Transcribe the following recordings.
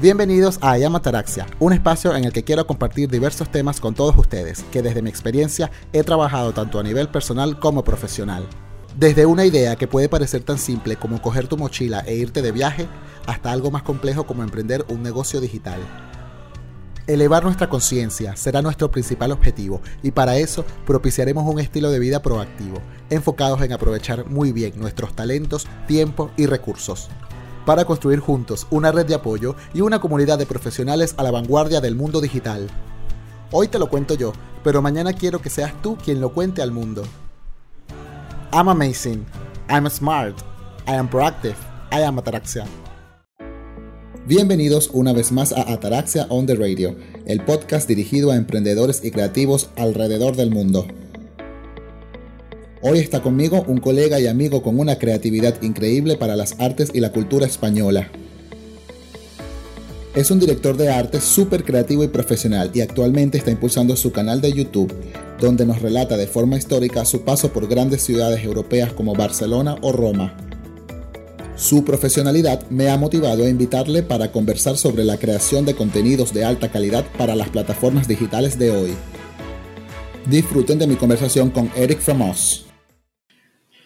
Bienvenidos a Ayamataraxia, un espacio en el que quiero compartir diversos temas con todos ustedes, que desde mi experiencia he trabajado tanto a nivel personal como profesional. Desde una idea que puede parecer tan simple como coger tu mochila e irte de viaje, hasta algo más complejo como emprender un negocio digital. Elevar nuestra conciencia será nuestro principal objetivo y para eso propiciaremos un estilo de vida proactivo, enfocados en aprovechar muy bien nuestros talentos, tiempo y recursos para construir juntos una red de apoyo y una comunidad de profesionales a la vanguardia del mundo digital. Hoy te lo cuento yo, pero mañana quiero que seas tú quien lo cuente al mundo. I'm amazing. I'm smart. I am proactive. I am Ataraxia. Bienvenidos una vez más a Ataraxia on the Radio, el podcast dirigido a emprendedores y creativos alrededor del mundo. Hoy está conmigo un colega y amigo con una creatividad increíble para las artes y la cultura española. Es un director de arte súper creativo y profesional y actualmente está impulsando su canal de YouTube, donde nos relata de forma histórica su paso por grandes ciudades europeas como Barcelona o Roma. Su profesionalidad me ha motivado a invitarle para conversar sobre la creación de contenidos de alta calidad para las plataformas digitales de hoy. Disfruten de mi conversación con Eric Framos.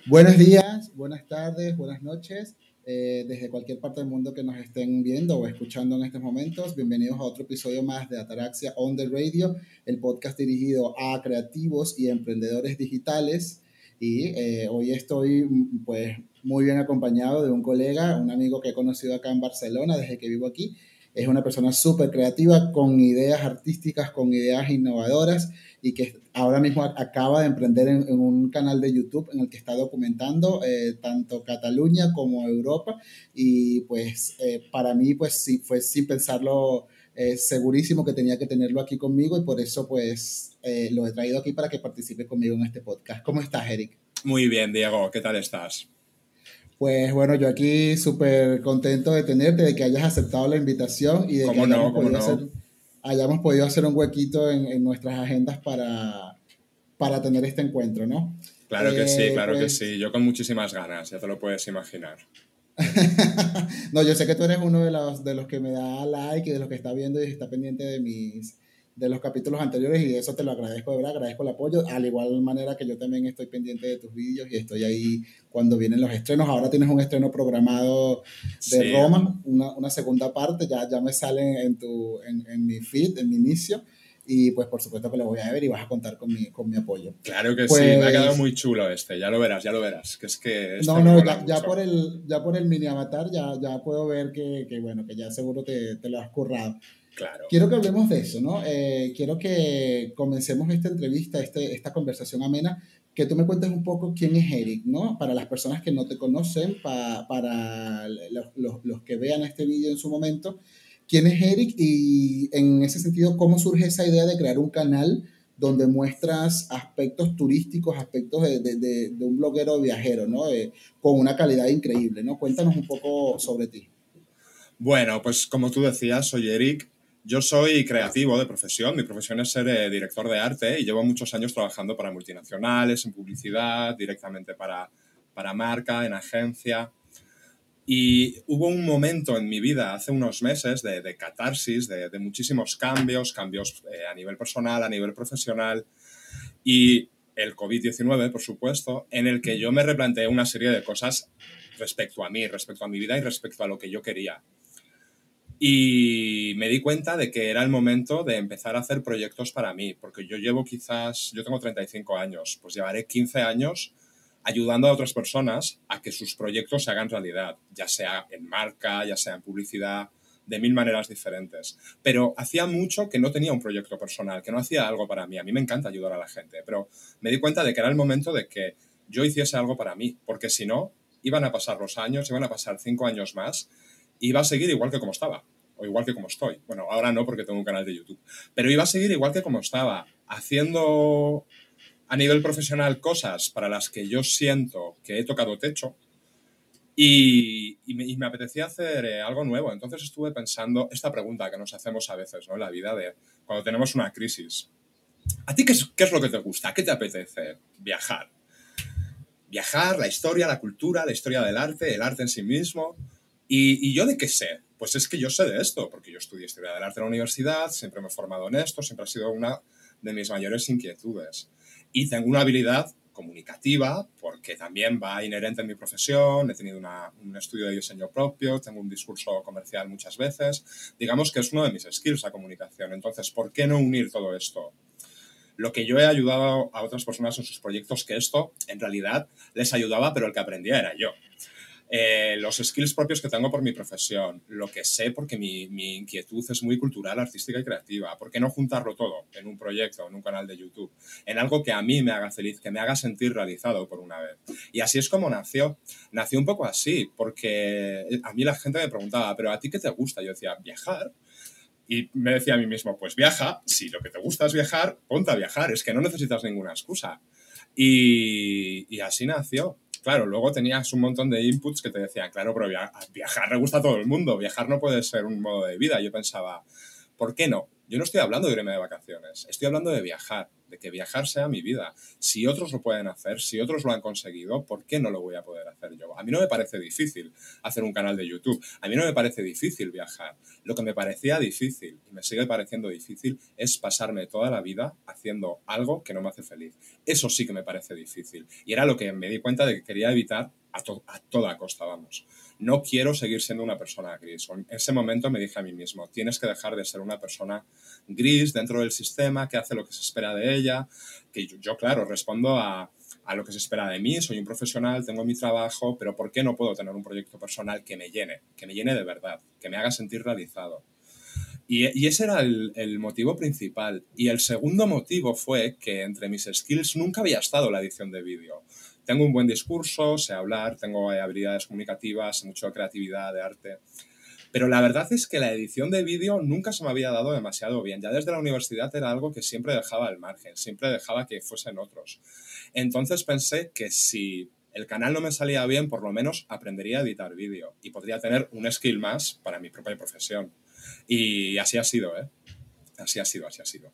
Buenos días, buenas tardes, buenas noches, eh, desde cualquier parte del mundo que nos estén viendo o escuchando en estos momentos. Bienvenidos a otro episodio más de Ataraxia on the Radio, el podcast dirigido a creativos y emprendedores digitales. Y eh, hoy estoy pues muy bien acompañado de un colega, un amigo que he conocido acá en Barcelona desde que vivo aquí. Es una persona súper creativa, con ideas artísticas, con ideas innovadoras y que ahora mismo acaba de emprender en, un canal de YouTube en el que está documentando eh, tanto Cataluña como Europa y pues eh, para mí pues sí, fue sin pensarlo eh, segurísimo que tenía que tenerlo aquí conmigo y por eso pues lo he traído aquí para que participe conmigo en este podcast. ¿Cómo estás, Eric? Muy bien, Diego, ¿qué tal estás? Pues bueno, yo aquí súper contento de tenerte, de que hayas aceptado la invitación y de que no, podido hacer hayamos podido hacer un huequito en, nuestras agendas para, para tener este encuentro, ¿no? Claro que sí, claro que pues sí. Yo con muchísimas ganas, ya te lo puedes imaginar. no, yo sé que tú eres uno de los, de los que me da like y de los que está viendo y está pendiente de mis, de los capítulos anteriores y eso te lo agradezco, de verdad, agradezco el apoyo, al igual manera que yo también estoy pendiente de tus vídeos y estoy ahí cuando vienen los estrenos. Ahora tienes un estreno programado de Roma, una, una, segunda parte, ya, ya me sale en, tu, en, en, mi feed, en mi inicio. Y pues por supuesto que lo voy a ver y vas a contar con mi, con mi apoyo. Claro que sí, me ha quedado pues muy chulo este, ya lo verás, ya lo verás. Que es que no, no, ya, ya, por el, ya por el mini avatar ya, ya puedo ver que, que bueno, que ya seguro te, te lo has currado. Quiero que hablemos de eso, ¿no? Eh, quiero que comencemos esta entrevista, este, esta conversación amena, que tú me cuentes un poco quién es Eric, ¿no? Para las personas que no te conocen, para los, los, los, que vean este vídeo en su momento, quién es Eric y en ese sentido, cómo surge esa idea de crear un canal donde muestras aspectos turísticos, aspectos de, de, de, un bloguero viajero, ¿no? con una calidad increíble, ¿no? Cuéntanos un poco sobre ti. Bueno, pues como tú decías, soy Eric, yo soy creativo de profesión, mi profesión es ser eh, director de arte y llevo muchos años trabajando para multinacionales, en publicidad, directamente para, para marca, en agencia. Y hubo un momento en mi vida, hace unos meses, de, de catarsis, de, de, muchísimos cambios, cambios eh, a nivel personal, a nivel profesional, y el COVID-19, por supuesto, en el que yo me replanteé una serie de cosas respecto a mí, respecto a mi vida y respecto a lo que yo quería. Y me di cuenta de que era el momento de empezar a hacer proyectos para mí, porque yo llevo quizás, yo tengo 35 años, pues llevaré 15 años ayudando a otras personas a que sus proyectos se hagan realidad, ya sea en marca, ya sea en publicidad, de mil maneras diferentes. Pero hacía mucho que no tenía un proyecto personal, que no hacía algo para mí. A mí me encanta ayudar a la gente, pero me di cuenta de que era el momento de que yo hiciese algo para mí, porque si no, iban a pasar los años, iban a pasar cinco años más iba a seguir igual que como estaba, o igual que como estoy. Bueno, ahora no porque tengo un canal de YouTube, pero iba a seguir igual que como estaba, haciendo a nivel profesional cosas para las que yo siento que he tocado techo y, me, apetecía hacer eh, algo nuevo. Entonces estuve pensando esta pregunta que nos hacemos a veces ¿no? en la vida de cuando tenemos una crisis. ¿A ti qué es, qué es lo que te gusta? ¿Qué te apetece? Viajar. Viajar, la historia, la cultura, la historia del arte, el arte en sí mismo. Y, yo de qué sé, Pues es que yo sé de esto, porque yo estudié historia del arte en la universidad, siempre me he formado en esto, siempre ha sido una de mis mayores inquietudes. Y tengo una habilidad comunicativa, porque también va inherente en mi profesión, he tenido un estudio de diseño propio, tengo un discurso comercial muchas veces, digamos que es uno de mis skills la comunicación. Entonces, ¿por qué no unir todo esto? Lo que yo he ayudado a otras personas en sus proyectos, que esto en realidad les ayudaba, pero el que aprendía era yo. Eh, los skills propios que tengo por mi profesión, lo que sé porque mi, mi, inquietud es muy cultural, artística y creativa. ¿Por qué no juntarlo todo en un proyecto, en un canal de YouTube? En algo que a mí me haga feliz, que me haga sentir realizado por una vez. Y así es como nació. Nació un poco así, porque a mí la gente me preguntaba, ¿pero a ti qué te gusta? Yo decía, viajar. Y me decía a mí mismo, pues viaja, si lo que te gusta es viajar, ponte a viajar, es que no necesitas ninguna excusa. Y, y así nació claro, luego tenías un montón de inputs que te decían, claro, pero viajar le gusta a todo el mundo, viajar no puede ser un modo de vida. Yo pensaba, ¿por qué no? Yo no estoy hablando de irme de vacaciones, estoy hablando de viajar, que viajar sea mi vida. Si otros lo pueden hacer, si otros lo han conseguido, ¿por qué no lo voy a poder hacer yo? A mí no me parece difícil hacer un canal de YouTube, a mí no me parece difícil viajar. Lo que me parecía difícil y me sigue pareciendo difícil es pasarme toda la vida haciendo algo que no me hace feliz. Eso sí que me parece difícil. Y era lo que me di cuenta de que quería evitar a, toda costa, vamos no quiero seguir siendo una persona gris. En ese momento me dije a mí mismo, tienes que dejar de ser una persona gris dentro del sistema, que hace lo que se espera de ella, que yo, claro, respondo a, a, lo que se espera de mí, soy un profesional, tengo mi trabajo, pero ¿por qué no puedo tener un proyecto personal que me llene, que me llene de verdad, que me haga sentir realizado? Y, y ese era el, el, motivo principal. Y el segundo motivo fue que entre mis skills nunca había estado la edición de vídeo tengo un buen discurso, sé hablar, tengo habilidades comunicativas, mucha creatividad, de arte. Pero la verdad es que la edición de vídeo nunca se me había dado demasiado bien. Ya desde la universidad era algo que siempre dejaba al margen, siempre dejaba que fuesen otros. Entonces pensé que si el canal no me salía bien, por lo menos aprendería a editar vídeo y podría tener un skill más para mi propia profesión. Y así ha sido, ¿eh? Así ha sido, así ha sido.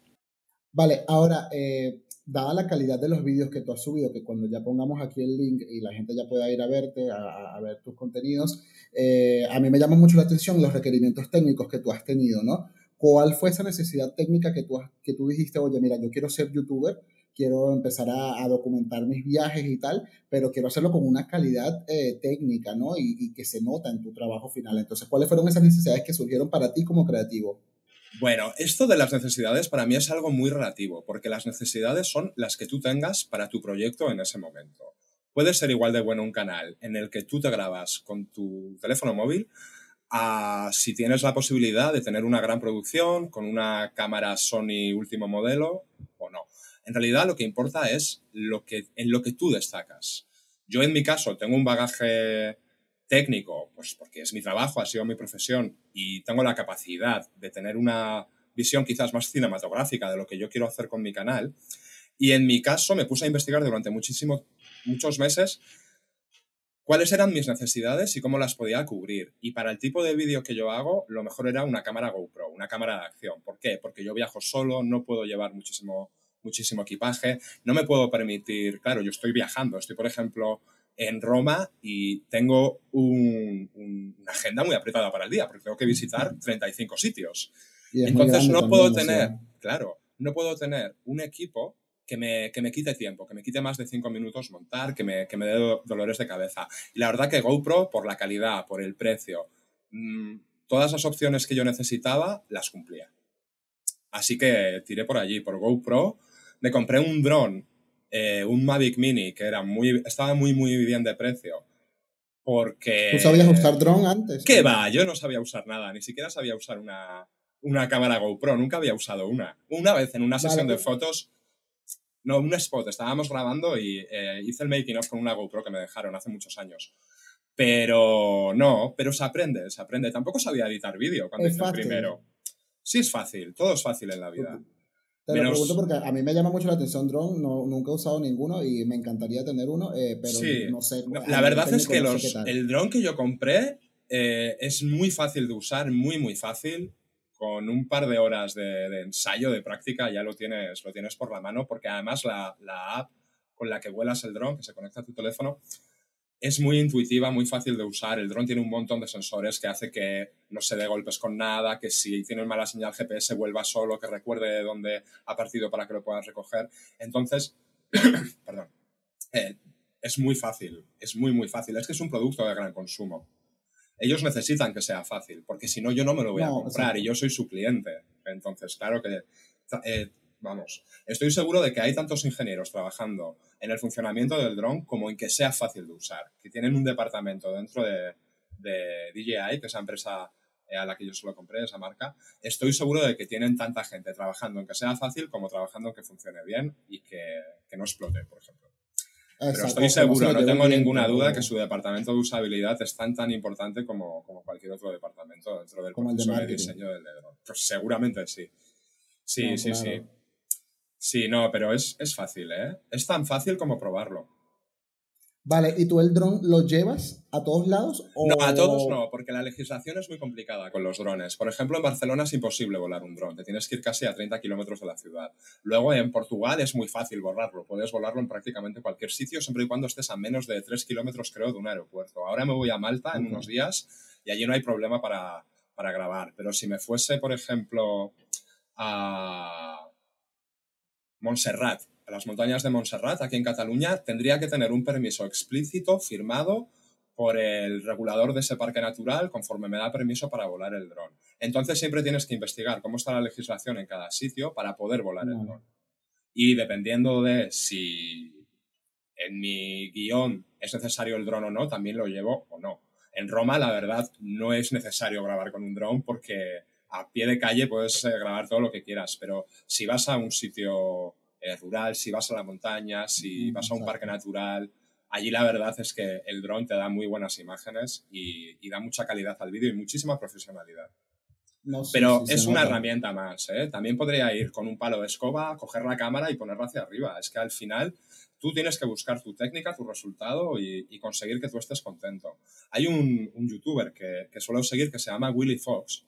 Vale, ahora, eh, dada la calidad de los vídeos que tú has subido, que cuando ya pongamos aquí el link y la gente ya pueda ir a verte, a, ver tus contenidos, eh, a mí me llama mucho la atención los requerimientos técnicos que tú has tenido, ¿no? ¿Cuál fue esa necesidad técnica que tú, que tú dijiste, oye, mira, yo quiero ser youtuber, quiero empezar a, documentar mis viajes y tal, pero quiero hacerlo con una calidad eh, técnica, ¿no? Y, y que se nota en tu trabajo final. Entonces, ¿cuáles fueron esas necesidades que surgieron para ti como creativo? Bueno, esto de las necesidades para mí es algo muy relativo, porque las necesidades son las que tú tengas para tu proyecto en ese momento. Puede ser igual de bueno un canal en el que tú te grabas con tu teléfono móvil a si tienes la posibilidad de tener una gran producción con una cámara Sony último modelo o no. En realidad lo que importa es lo que, en lo que tú destacas. Yo en mi caso tengo un bagaje técnico, pues porque es mi trabajo, ha sido mi profesión y tengo la capacidad de tener una visión quizás más cinematográfica de lo que yo quiero hacer con mi canal. Y en mi caso me puse a investigar durante muchísimo, muchos meses cuáles eran mis necesidades y cómo las podía cubrir. Y para el tipo de vídeo que yo hago, lo mejor era una cámara GoPro, una cámara de acción. ¿Por qué? Porque yo viajo solo, no puedo llevar muchísimo, muchísimo equipaje, no me puedo permitir, claro, yo estoy viajando, estoy por ejemplo en Roma y tengo una agenda muy apretada para el día, porque tengo que visitar 35 sitios. Entonces no puedo tener, claro, no puedo tener un equipo que me, que me, quite tiempo, que me quite más de 5 minutos montar, que me, que me dé dolores de cabeza. Y la verdad que GoPro, por la calidad, por el precio, mm, todas las opciones que yo necesitaba, las cumplía. Así que tiré por allí, por GoPro. Me compré un dron eh, un Mavic Mini que era muy, estaba muy, muy bien de precio. Porque... ¿Tú sabías usar drone antes? ¿Qué va? Yo no sabía usar nada, ni siquiera sabía usar una, una cámara GoPro, nunca había usado una. Una vez en una sesión de fotos, no, un spot, estábamos grabando y eh, hice el making of con una GoPro que me dejaron hace muchos años. Pero no, pero se aprende, se aprende. Tampoco sabía editar vídeo cuando hice el primero. Sí es fácil, todo es fácil en la vida. Te lo pregunto porque a mí me llama mucho la atención drone, no, nunca he usado ninguno y me encantaría tener uno, eh, pero no sé. la verdad es que los, el drone que yo compré eh, es muy fácil de usar, muy, muy fácil. Con un par de horas de, ensayo, de práctica, ya lo tienes, lo tienes por la mano, porque además la, la app con la que vuelas el drone, que se conecta a tu teléfono, es muy intuitiva, muy fácil de usar. El dron tiene un montón de sensores que hace que no se dé golpes con nada, que si tiene mala señal GPS vuelva solo, que recuerde de dónde ha partido para que lo puedas recoger. Entonces, perdón, eh, es muy fácil, es muy, muy fácil. Es que es un producto de gran consumo. Ellos necesitan que sea fácil, porque si no, yo no me lo voy a comprar y yo soy su cliente. Entonces, claro que eh, vamos, estoy seguro de que hay tantos ingenieros trabajando en el funcionamiento del dron como en que sea fácil de usar, que tienen un departamento dentro de, DJI, que es la empresa eh, a la que yo solo compré, esa marca, estoy seguro de que tienen tanta gente trabajando en que sea fácil como trabajando en que funcione bien y que, no explote, por ejemplo. Pero estoy seguro, no tengo ninguna duda que su departamento de usabilidad es tan tan importante como, cualquier otro departamento dentro del proceso de, diseño del dron. Pues seguramente sí. Sí, sí, sí. Sí, no, pero es, es fácil, ¿eh? Es tan fácil como probarlo. Vale, ¿y tú el dron lo llevas a todos lados? No, a todos no, porque la legislación es muy complicada con los drones. Por ejemplo, en Barcelona es imposible volar un dron, te tienes que ir casi a 30 kilómetros de la ciudad. Luego en Portugal es muy fácil volarlo, puedes volarlo en prácticamente cualquier sitio, siempre y cuando estés a menos de 3 kilómetros, creo, de un aeropuerto. Ahora me voy a Malta en unos días y allí no hay problema para, para grabar, pero si me fuese, por ejemplo, a Montserrat, a las montañas de Montserrat, aquí en Cataluña, tendría que tener un permiso explícito firmado por el regulador de ese parque natural conforme me da permiso para volar el dron. Entonces siempre tienes que investigar cómo está la legislación en cada sitio para poder volar el dron. Y dependiendo de si en mi guion es necesario el dron o no, también lo llevo o no. En Roma, la verdad, no es necesario grabar con un dron porque a pie de calle puedes eh, grabar todo lo que quieras, pero si vas a un sitio eh, rural, si vas a la montaña, si vas a un parque natural, allí la verdad es que el dron te da muy buenas imágenes y, da mucha calidad al vídeo y muchísima profesionalidad. Pero es una herramienta más. ¿eh? También podría ir con un palo de escoba, coger la cámara y ponerla hacia arriba. Es que al final tú tienes que buscar tu técnica, tu resultado y, conseguir que tú estés contento. Hay un, youtuber que, que, suelo seguir que se llama Willy Fox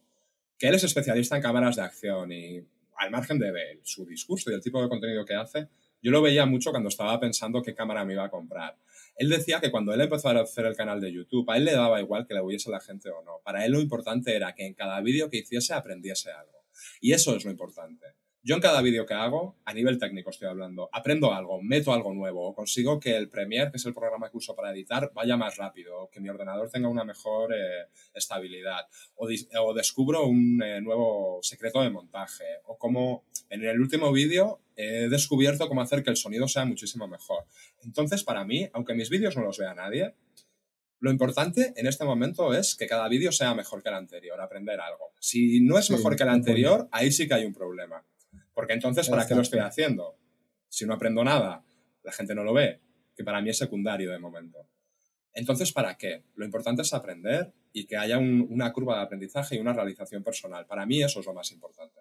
que él es especialista en cámaras de acción y al margen de, su discurso y el tipo de contenido que hace, yo lo veía mucho cuando estaba pensando qué cámara me iba a comprar. Él decía que cuando él empezó a hacer el canal de YouTube, a él le daba igual que le huyese la gente o no. Para él lo importante era que en cada vídeo que hiciese aprendiese algo. Y eso es lo importante. Yo en cada vídeo que hago, a nivel técnico estoy hablando, aprendo algo, meto algo nuevo, o consigo que el Premiere, que es el programa que uso para editar, vaya más rápido, que mi ordenador tenga una mejor eh, estabilidad, o, descubro un eh, nuevo secreto de montaje, o como en el último vídeo he descubierto cómo hacer que el sonido sea muchísimo mejor. Entonces, para mí, aunque mis vídeos no los vea nadie, lo importante en este momento es que cada vídeo sea mejor que el anterior, aprender algo. Si no es mejor que el anterior, ahí sí que hay un problema. Porque entonces, ¿para qué lo estoy haciendo? Si no aprendo nada, la gente no lo ve, que para mí es secundario de momento. Entonces, ¿para qué? Lo importante es aprender y que haya una curva de aprendizaje y una realización personal. Para mí eso es lo más importante.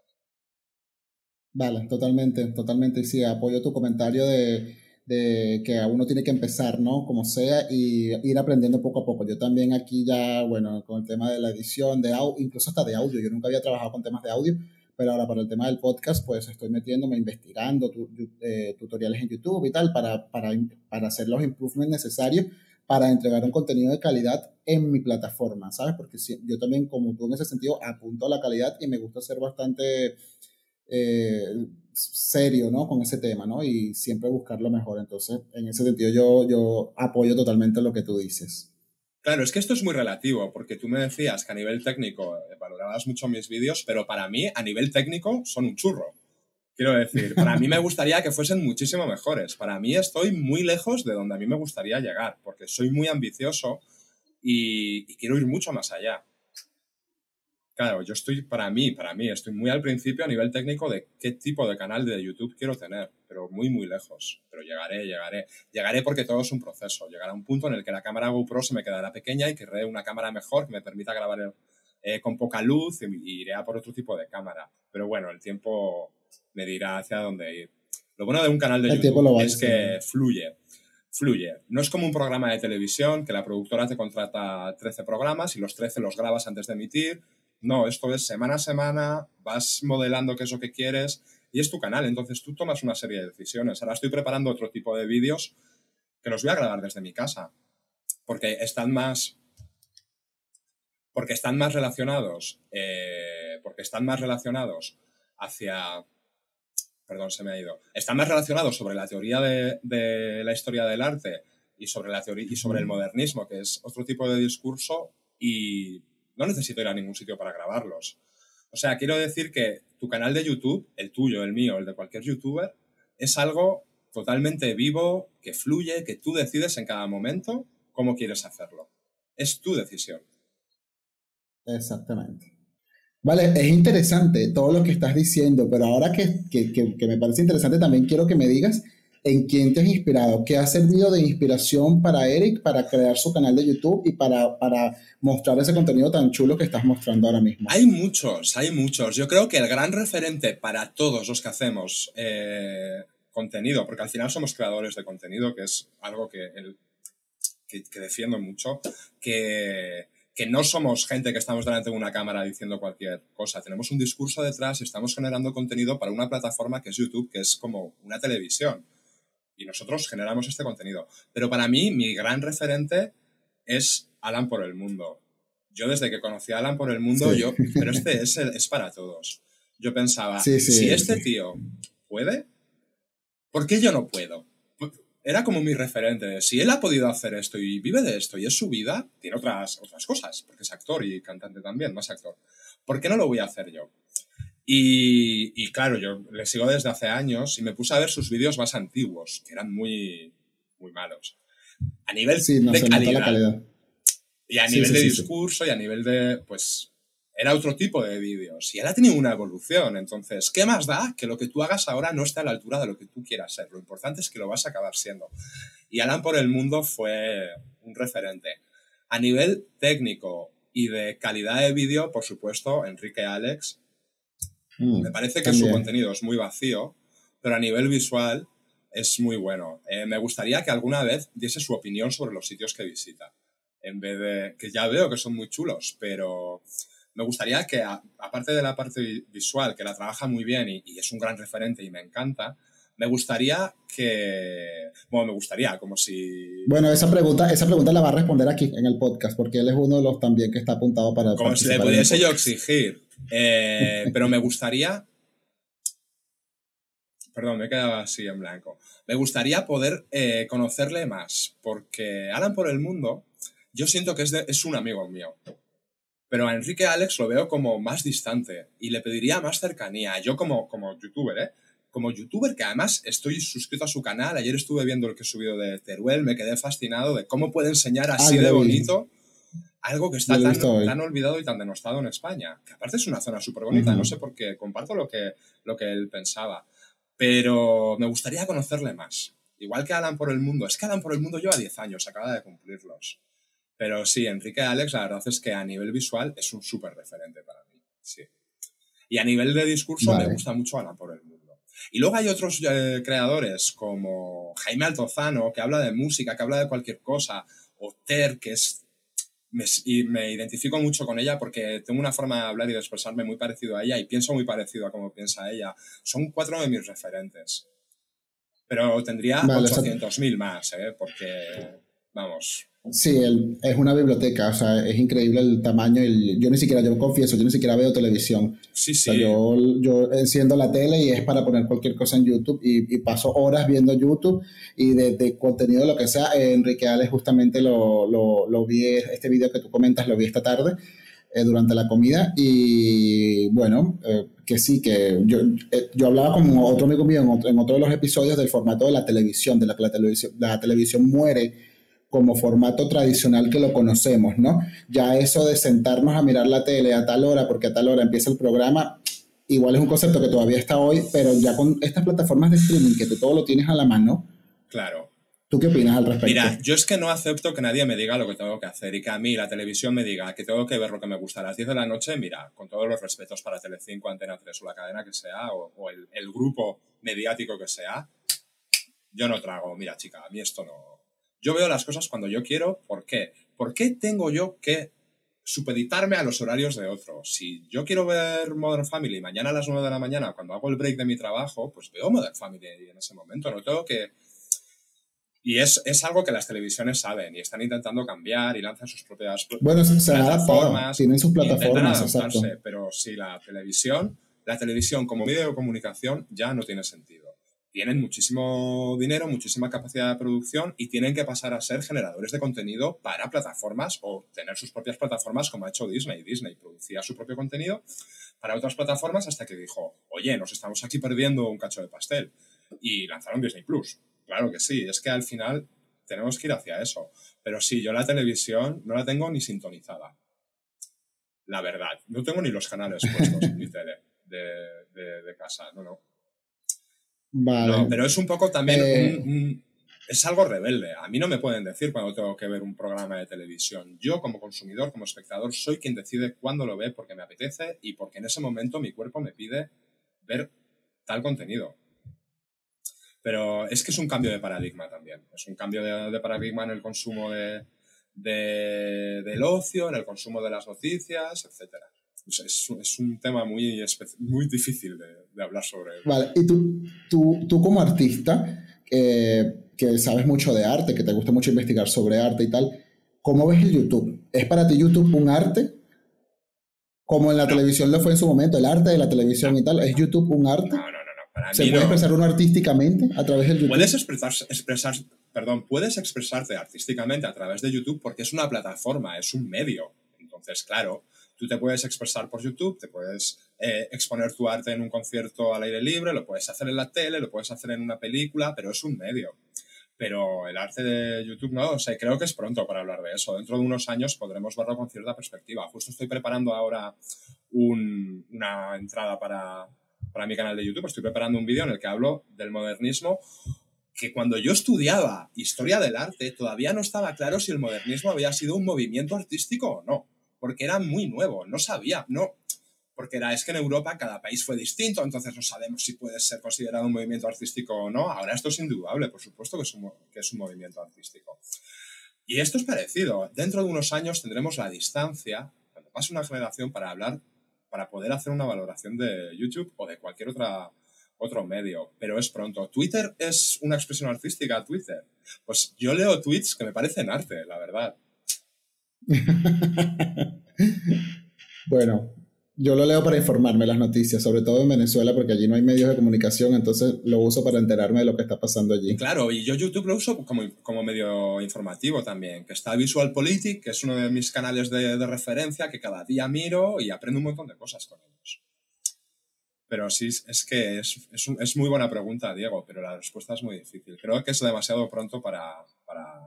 Vale, totalmente, totalmente. Sí, apoyo tu comentario de, de que uno tiene que empezar, ¿no? Como sea, y ir aprendiendo poco a poco. Yo también aquí ya, bueno, con el tema de la edición, de audio, incluso hasta de audio. Yo nunca había trabajado con temas de audio, pero ahora para el tema del podcast, pues estoy metiéndome, investigando eh, tutoriales en YouTube y tal, para, para, para hacer los improvements necesarios para entregar un contenido de calidad en mi plataforma, ¿sabes? Porque yo también, como tú en ese sentido, apunto a la calidad y me gusta ser bastante eh, serio, ¿no? Con ese tema, ¿no? Y siempre buscar lo mejor. Entonces, en ese sentido, yo, yo apoyo totalmente lo que tú dices. Claro, es que esto es muy relativo, porque tú me decías que a nivel técnico eh, valorabas mucho mis vídeos, pero para mí, a nivel técnico, son un churro. Quiero decir, para mí me gustaría que fuesen muchísimo mejores. Para mí estoy muy lejos de donde a mí me gustaría llegar, porque soy muy ambicioso y quiero ir mucho más allá claro, yo estoy, para mí, para mí, estoy muy al principio a nivel técnico de qué tipo de canal de YouTube quiero tener, pero muy, muy lejos. Pero llegaré, llegaré. Llegaré porque todo es un proceso. Llegará un punto en el que la cámara GoPro se me quedará pequeña y querré una cámara mejor que me permita grabar eh, con poca luz y, iré a por otro tipo de cámara. Pero bueno, el tiempo me dirá hacia dónde ir. Lo bueno de un canal de YouTube es que fluye fluye. No es como un programa de televisión que la productora te contrata 13 programas y los 13 los grabas antes de emitir no, esto es semana a semana, vas modelando qué es lo que quieres y es tu canal, entonces tú tomas una serie de decisiones. Ahora estoy preparando otro tipo de vídeos que los voy a grabar desde mi casa. porque están más porque están más relacionados, eh, porque están más relacionados hacia, perdón, se me ha ido, están más relacionados sobre la teoría de, la historia del arte y sobre la teoría y sobre el modernismo, que es otro tipo de discurso y no necesito ir a ningún sitio para grabarlos. O sea, quiero decir que tu canal de YouTube, el tuyo, el mío, el de cualquier youtuber, es algo totalmente vivo, que fluye, que tú decides en cada momento cómo quieres hacerlo. Es tu decisión. Exactamente. Vale, es interesante todo lo que estás diciendo, pero ahora que, me parece interesante también quiero que me digas en quién te has inspirado, qué ha servido de inspiración para Eric para crear su canal de YouTube y para, para mostrar ese contenido tan chulo que estás mostrando ahora mismo. Hay muchos, hay muchos. Yo creo que el gran referente para todos los que hacemos eh, contenido, porque al final somos creadores de contenido, que es algo que, el, que defiendo mucho, que que no somos gente que estamos delante de una cámara diciendo cualquier cosa. Tenemos un discurso detrás y estamos generando contenido para una plataforma que es YouTube, que es como una televisión. Y nosotros generamos este contenido. Pero para mí, mi gran referente es Alan por el mundo. Yo desde que conocí a Alan por el mundo, yo, pero este es, es para todos. Yo pensaba, si este tío puede, ¿por qué yo no puedo? era como mi referente. Si él ha podido hacer esto y vive de esto y es su vida, tiene otras, otras cosas, porque es actor y cantante también, más actor. ¿Por qué no lo voy a hacer yo? Y, claro, yo le sigo desde hace años y me puse a ver sus vídeos más antiguos, que eran muy, muy malos. A nivel de calidad, Y a nivel de discurso y a nivel de, pues, era otro tipo de vídeos y él ha tenido una evolución. Entonces, ¿qué más da que lo que tú hagas ahora no esté a la altura de lo que tú quieras ser? Lo importante es que lo vas a acabar siendo. Y Alan por el mundo fue un referente. A nivel técnico y de calidad de vídeo, por supuesto, Enrique Alex. Mm, me parece que su contenido es muy vacío, pero a nivel visual es muy bueno. Eh, me gustaría que alguna vez diese su opinión sobre los sitios que visita. En vez de que ya veo que son muy chulos, pero me gustaría que, aparte de la parte visual, que la trabaja muy bien y, es un gran referente y me encanta, me gustaría que... Bueno, me gustaría, como si... Bueno, esa pregunta, esa pregunta la va a responder aquí en el podcast, porque él es uno de los también que está apuntado para... Como si le pudiese yo exigir. Eh, pero me gustaría... Perdón, me he quedado así en blanco. Me gustaría poder eh, conocerle más, porque Alan por el Mundo, yo siento que es, es un amigo mío. Pero a Enrique Alex lo veo como más distante y le pediría más cercanía. Yo como, como youtuber, ¿eh? Como youtuber que además estoy suscrito a su canal, ayer estuve viendo el que he subido de Teruel, me quedé fascinado de cómo puede enseñar así de bonito algo que está tan, olvidado y tan denostado en España. Que aparte es una zona súper bonita, no sé por qué, comparto lo que, lo que él pensaba. Pero me gustaría conocerle más. Igual que Alan por el Mundo. Es que Alan por el Mundo lleva 10 años, acaba de cumplirlos. Pero sí, Enrique Alex, la verdad es que a nivel visual es un súper referente para mí. Sí. Y a nivel de discurso me gusta mucho Ana por el mundo. Y luego hay otros eh, creadores como Jaime Altozano, que habla de música, que habla de cualquier cosa, o Ter, que es... Me, y me identifico mucho con ella porque tengo una forma de hablar y de expresarme muy parecido a ella y pienso muy parecido a como piensa ella. Son cuatro de mis referentes. Pero tendría 800.000 más, ¿eh? porque, vamos, Sí, es una biblioteca, o sea, es increíble el tamaño. yo ni siquiera, yo confieso, yo ni siquiera veo televisión. Sí, sí. yo, yo enciendo la tele y es para poner cualquier cosa en YouTube y, paso horas viendo YouTube y de, contenido, lo que sea. Enrique Alex justamente lo, lo, vi, este video que tú comentas, lo vi esta tarde eh, durante la comida y bueno, eh, que sí, que yo, eh, yo hablaba con otro amigo mío en otro, en otro de los episodios del formato de la televisión, de la que la televisión, la televisión muere como formato tradicional que lo conocemos, ¿no? Ya eso de sentarnos a mirar la tele a tal hora, porque a tal hora empieza el programa, igual es un concepto que todavía está hoy, pero ya con estas plataformas de streaming que tú todo lo tienes a la mano. Claro. ¿Tú qué opinas al respecto? Mira, yo es que no acepto que nadie me diga lo que tengo que hacer y que a mí la televisión me diga que tengo que ver lo que me gusta a las 10 de la noche. Mira, con todos los respetos para Telecinco, Antena 3 o la cadena que sea, o, el, el grupo mediático que sea, yo no trago. Mira, chica, a mí esto no, yo veo las cosas cuando yo quiero. ¿Por qué? ¿Por qué tengo yo que supeditarme a los horarios de otros? Si yo quiero ver Modern Family mañana a las 9 de la mañana, cuando hago el break de mi trabajo, pues veo Modern Family en ese momento. No tengo que... Y es, es, algo que las televisiones saben y están intentando cambiar y lanzan sus propias bueno, se plataformas. Tienen sus plataformas, exacto. Pero si la televisión, la televisión como medio de comunicación ya no tiene sentido. Tienen muchísimo dinero, muchísima capacidad de producción y tienen que pasar a ser generadores de contenido para plataformas o tener sus propias plataformas como ha hecho Disney. Disney producía su propio contenido para otras plataformas hasta que dijo, oye, nos estamos aquí perdiendo un cacho de pastel. Y lanzaron Disney Plus Claro que sí, es que al final tenemos que ir hacia eso. Pero sí, yo la televisión no la tengo ni sintonizada. La verdad, no tengo ni los canales puestos en mi tele de, casa, no, no. Vale. pero es un poco también eh. es algo rebelde. A mí no me pueden decir cuando tengo que ver un programa de televisión. Yo como consumidor, como espectador, soy quien decide cuándo lo ve porque me apetece y porque en ese momento mi cuerpo me pide ver tal contenido. Pero es que es un cambio de paradigma también. Es un cambio de, paradigma en el consumo de, del ocio, en el consumo de las noticias, etc. es, es, un tema muy, muy difícil de, hablar sobre. Vale, y tú, tú, tú como artista, que sabes mucho de arte, que te gusta mucho investigar sobre arte y tal, ¿cómo ves el YouTube? ¿Es para ti YouTube un arte? Como en la televisión lo fue en su momento, el arte de la televisión y tal, ¿es YouTube un arte? No, no, ¿Se puede expresar uno artísticamente a través del YouTube? Puedes expresar, expresar, perdón, puedes expresarte artísticamente a través de YouTube porque es una plataforma, es un medio. Entonces, claro, tú te puedes expresar por YouTube, te puedes eh, exponer tu arte en un concierto al aire libre, lo puedes hacer en la tele, lo puedes hacer en una película, pero es un medio. Pero el arte de YouTube no, o sea, creo que es pronto para hablar de eso. Dentro de unos años podremos verlo con cierta perspectiva. Justo estoy preparando ahora una entrada para, para mi canal de YouTube, estoy preparando un vídeo en el que hablo del modernismo, que cuando yo estudiaba historia del arte todavía no estaba claro si el modernismo había sido un movimiento artístico o no, porque era muy nuevo, no sabía, no, porque era, es que en Europa cada país fue distinto, entonces no sabemos si puede ser considerado un movimiento artístico o no. Ahora esto es indudable, por supuesto que es un, que es un movimiento artístico. Y esto es parecido. Dentro de unos años tendremos la distancia, cuando pase una generación, para hablar para poder hacer una valoración de YouTube o de cualquier otra, otro medio, pero es pronto. ¿Twitter es una expresión artística? Twitter. Pues yo leo tweets que me parecen arte, la verdad. bueno, yo lo leo para informarme las noticias, sobre todo en Venezuela, porque allí no hay medios de comunicación, entonces lo uso para enterarme de lo que está pasando allí. Claro, y yo YouTube lo uso como, como medio informativo también, que está VisualPolitik, que es uno de mis canales de, de, referencia que cada día miro y aprendo un montón de cosas con ellos. Pero sí, es que es, es, es muy buena pregunta, Diego, pero la respuesta es muy difícil. Creo que es demasiado pronto para, para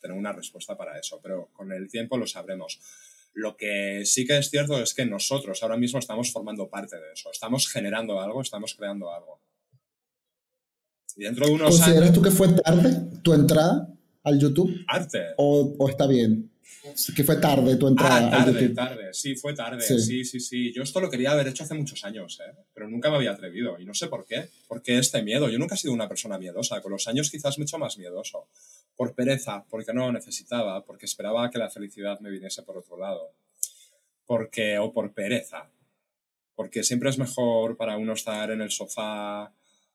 tener una respuesta para eso, pero con el tiempo lo sabremos. Lo que sí que es cierto es que nosotros ahora mismo estamos formando parte de eso, estamos generando algo, estamos creando algo. Y dentro de unos ¿Consideras tú que fue tarde tu entrada al YouTube? Arte. ¿O, está bien? Que fue tarde tu entrada ah, tarde, al YouTube. tarde, sí, fue tarde, sí. sí. sí, Yo esto lo quería haber hecho hace muchos años, ¿eh? pero nunca me había atrevido y no sé por qué. Porque este miedo, yo nunca he sido una persona miedosa, con los años quizás me he hecho más miedoso por pereza, porque no lo necesitaba, porque esperaba que la felicidad me viniese por otro lado, porque o por pereza, porque siempre es mejor para uno estar en el sofá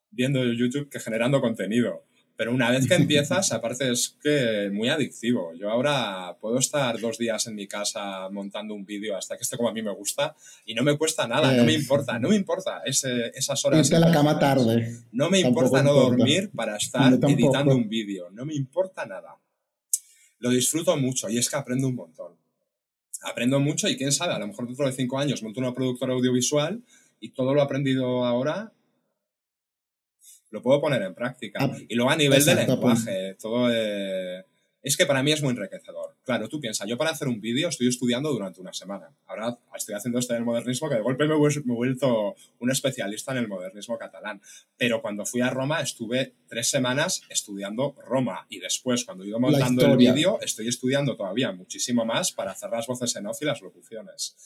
viendo YouTube que generando contenido. Pero una vez que empiezas, aparte es que muy adictivo. Yo ahora puedo estar dos días en mi casa montando un vídeo hasta que esté como a mí me gusta y no me cuesta nada, no me importa, no me importa ese, esas horas. Irte la cama tarde. No me importa no dormir para estar editando un vídeo, no me importa nada. Lo disfruto mucho y es que aprendo un montón. Aprendo mucho y quién sabe, a lo mejor dentro de cinco años monto una productora audiovisual y todo lo aprendido ahora lo puedo poner en práctica. Ah, y luego a nivel de pues. lenguaje, todo es que para mí es muy enriquecedor. Claro, tú piensas, yo para hacer un vídeo estoy estudiando durante una semana. Ahora estoy haciendo esto en el modernismo, que de golpe me he vuelto un especialista en el modernismo catalán. Pero cuando fui a Roma estuve tres semanas estudiando Roma y después, cuando he ido montando el vídeo, estoy estudiando todavía muchísimo más para hacer las voces en off y las locuciones.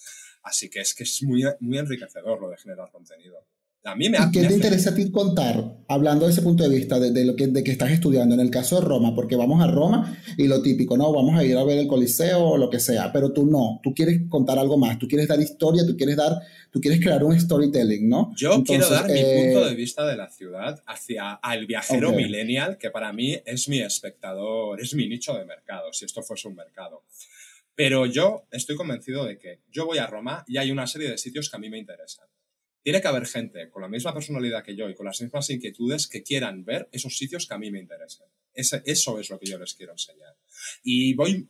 Así que es que es muy, muy enriquecedor lo de generar contenido. A mí me ¿Y qué te interesa a ti contar, hablando de ese punto de vista, de, lo que, de que estás estudiando? En el caso de Roma, porque vamos a Roma y lo típico, no, vamos a ir a ver el Coliseo o lo que sea, pero tú no, tú quieres contar algo más, tú quieres dar historia, tú quieres dar, tú quieres crear un storytelling, ¿no? Yo quiero dar mi punto eh, de vista de la ciudad hacia el viajero millennial, que para mí es mi espectador, es mi nicho de mercado, si esto fuese un mercado. Pero yo estoy convencido de que yo voy a Roma y hay una serie de sitios que a mí me interesan tiene que haber gente con la misma personalidad que yo y con las mismas inquietudes que quieran ver esos sitios que a mí me interesan. Ese, eso es lo que yo les quiero enseñar. Y voy,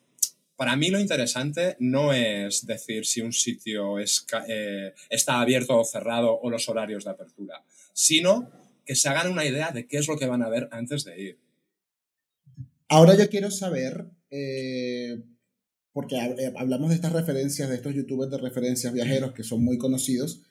para mí lo interesante no es decir si un sitio es, eh, está abierto o cerrado o los horarios de apertura, sino que se hagan una idea de qué es lo que van a ver antes de ir. Ahora yo quiero saber, eh, porque eh, hablamos de estas referencias, de estos youtubers de referencias viajeros que son muy conocidos,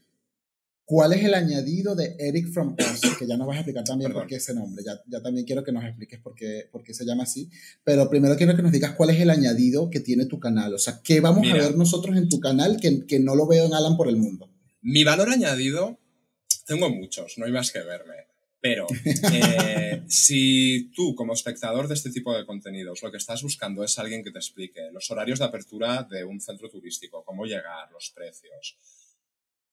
¿Cuál es el añadido de Eric from Us? Que ya nos vas a explicar también por qué ese nombre. Ya, ya también quiero que nos expliques por qué, por qué, se llama así. Pero primero quiero que nos digas cuál es el añadido que tiene tu canal. O sea, ¿qué vamos a ver nosotros en tu canal que, que no lo veo en Alan por el mundo? Mi valor añadido, tengo muchos, no hay más que verme. Pero eh, si tú, como espectador de este tipo de contenidos, lo que estás buscando es alguien que te explique los horarios de apertura de un centro turístico, cómo llegar, los precios,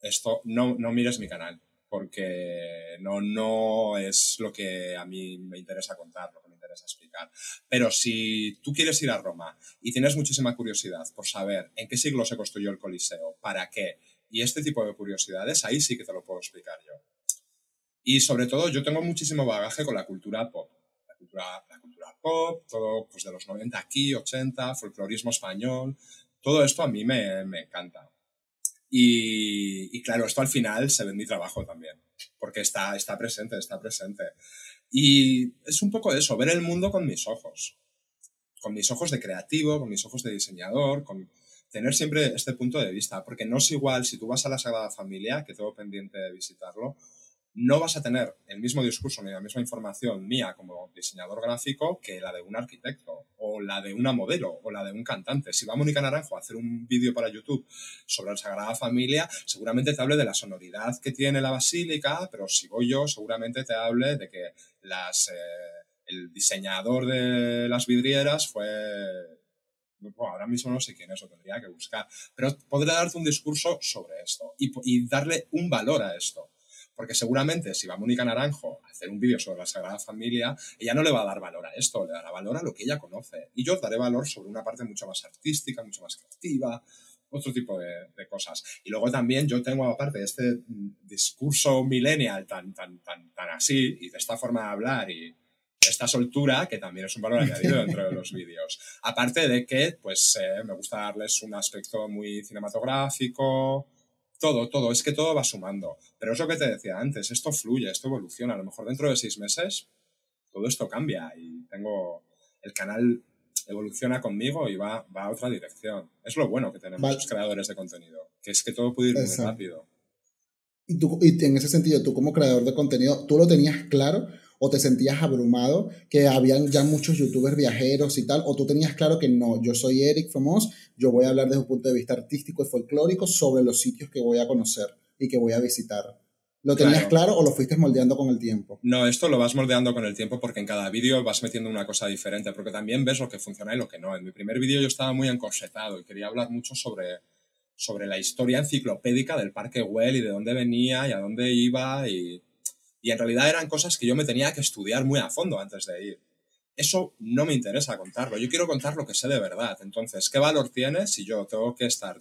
esto no, no mires mi canal, porque no, no es lo que a mí me interesa contar, lo que me interesa explicar. Pero si tú quieres ir a Roma y tienes muchísima curiosidad por saber en qué siglo se construyó el Coliseo, para qué, y este tipo de curiosidades, ahí sí que te lo puedo explicar yo. Y sobre todo, yo tengo muchísimo bagaje con la cultura pop. La cultura, la cultura pop, todo pues de los 90 aquí, 80, folclorismo español, todo esto a mí me, me encanta. Y, claro, esto al final se ve en mi trabajo también, porque está, está presente, está presente. Y es un poco eso, ver el mundo con mis ojos, con mis ojos de creativo, con mis ojos de diseñador, con tener siempre este punto de vista, porque no es igual si tú vas a la Sagrada Familia, que tengo pendiente de visitarlo, no vas a tener el mismo discurso ni la misma información mía como diseñador gráfico que la de un arquitecto o la de una modelo o la de un cantante. Si va Mónica Naranjo a hacer un vídeo para YouTube sobre la Sagrada Familia, seguramente te hable de la sonoridad que tiene la basílica, pero si voy yo, seguramente te hable de que las, eh, el diseñador de las vidrieras fue ahora mismo no sé quién es, lo tendría que buscar, pero podré darte un discurso sobre esto y, y darle un valor a esto. Porque seguramente si va Mónica Naranjo a hacer un vídeo sobre la Sagrada Familia, ella no le va a dar valor a esto, le dará valor a lo que ella conoce. Y yo daré valor sobre una parte mucho más artística, mucho más creativa, otro tipo de, cosas. Y luego también yo tengo, aparte de este discurso millennial tan, tan, tan, tan así, y de esta forma de hablar y esta soltura, que también es un valor añadido dentro de los vídeos. Aparte de que, pues, eh, me gusta darles un aspecto muy cinematográfico, todo, todo, es que todo va sumando. Pero es lo que te decía antes, esto fluye, esto evoluciona. A lo mejor dentro de seis meses todo esto cambia y tengo el canal evoluciona conmigo y va, va a otra dirección. Es lo bueno que tenemos los creadores de contenido, que es que todo puede ir muy rápido. Y, tú, y en ese sentido, tú como creador de contenido, ¿tú lo tenías claro o te sentías abrumado, que habían ya muchos youtubers viajeros y tal, o tú tenías claro que no, yo soy Eric Fomos, yo voy a hablar desde un punto de vista artístico y folclórico sobre los sitios que voy a conocer y que voy a visitar. ¿Lo tenías claro. o lo fuiste moldeando con el tiempo? No, esto lo vas moldeando con el tiempo porque en cada vídeo vas metiendo una cosa diferente, porque también ves lo que funciona y lo que no. En mi primer vídeo yo estaba muy encorsetado y quería hablar mucho sobre, sobre la historia enciclopédica del Parque Güell y de dónde venía y a dónde iba y y en realidad eran cosas que yo me tenía que estudiar muy a fondo antes de ir. Eso no me interesa contarlo, yo quiero contar lo que sé de verdad. Entonces, ¿qué valor tiene si yo tengo que estar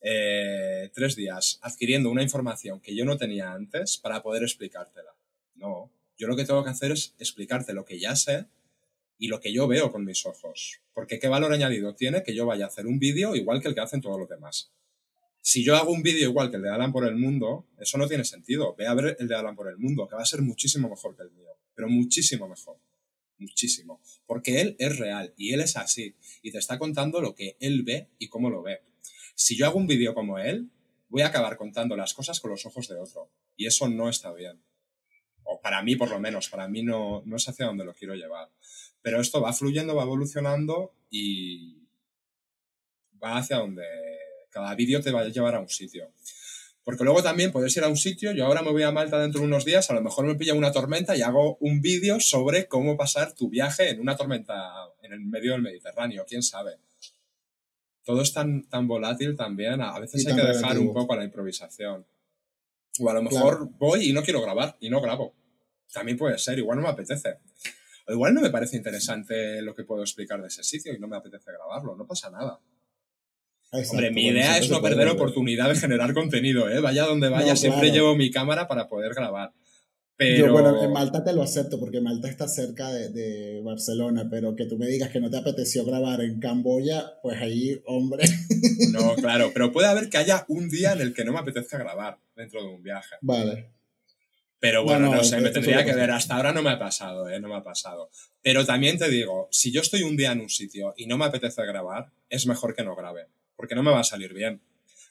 eh, tres días adquiriendo una información que yo no tenía antes para poder explicártela? No, yo lo que tengo que hacer es explicarte lo que ya sé y lo que yo veo con mis ojos. Porque ¿qué valor añadido tiene que yo vaya a hacer un vídeo igual que el que hacen todos los demás? Si yo hago un vídeo igual que el de Alan por el mundo, eso no tiene sentido. Ve a ver el de Alan por el mundo, que va a ser muchísimo mejor que el mío, pero muchísimo mejor. Muchísimo. Porque él es real y él es así. Y te está contando lo que él ve y cómo lo ve. Si yo hago un vídeo como él, voy a acabar contando las cosas con los ojos de otro. Y eso no está bien. O para mí, por lo menos, para mí no, no es hacia donde lo quiero llevar. Pero esto va fluyendo, va evolucionando y va hacia donde cada vídeo te va a llevar a un sitio. Porque luego también puedes ir a un sitio, yo ahora me voy a Malta dentro de unos días, a lo mejor me pilla una tormenta y hago un vídeo sobre cómo pasar tu viaje en una tormenta en el medio del Mediterráneo, quién sabe. Todo es tan, tan volátil también, a veces hay que dejar un poco a la improvisación. O a lo mejor voy y no quiero grabar y no grabo. También puede ser, igual no me apetece. O igual no me parece interesante lo que puedo explicar de ese sitio y no me apetece grabarlo, no pasa nada. Hombre, mi idea es no perder oportunidad de generar contenido, ¿eh? Vaya donde vaya, siempre llevo mi cámara para poder grabar. Pero... Yo, bueno, en Malta te lo acepto porque Malta está cerca de, de, Barcelona, pero que tú me digas que no te apeteció grabar en Camboya, pues ahí, hombre. No, claro, pero puede haber que haya un día en el que no me apetezca grabar dentro de un viaje. Vale. Pero bueno, no, sé, me tendría que ver. Hasta ahora no me ha pasado, ¿eh? No me ha pasado. Pero también te digo, si yo estoy un día en un sitio y no me apetece grabar, es mejor que no grabe porque no me va a salir bien.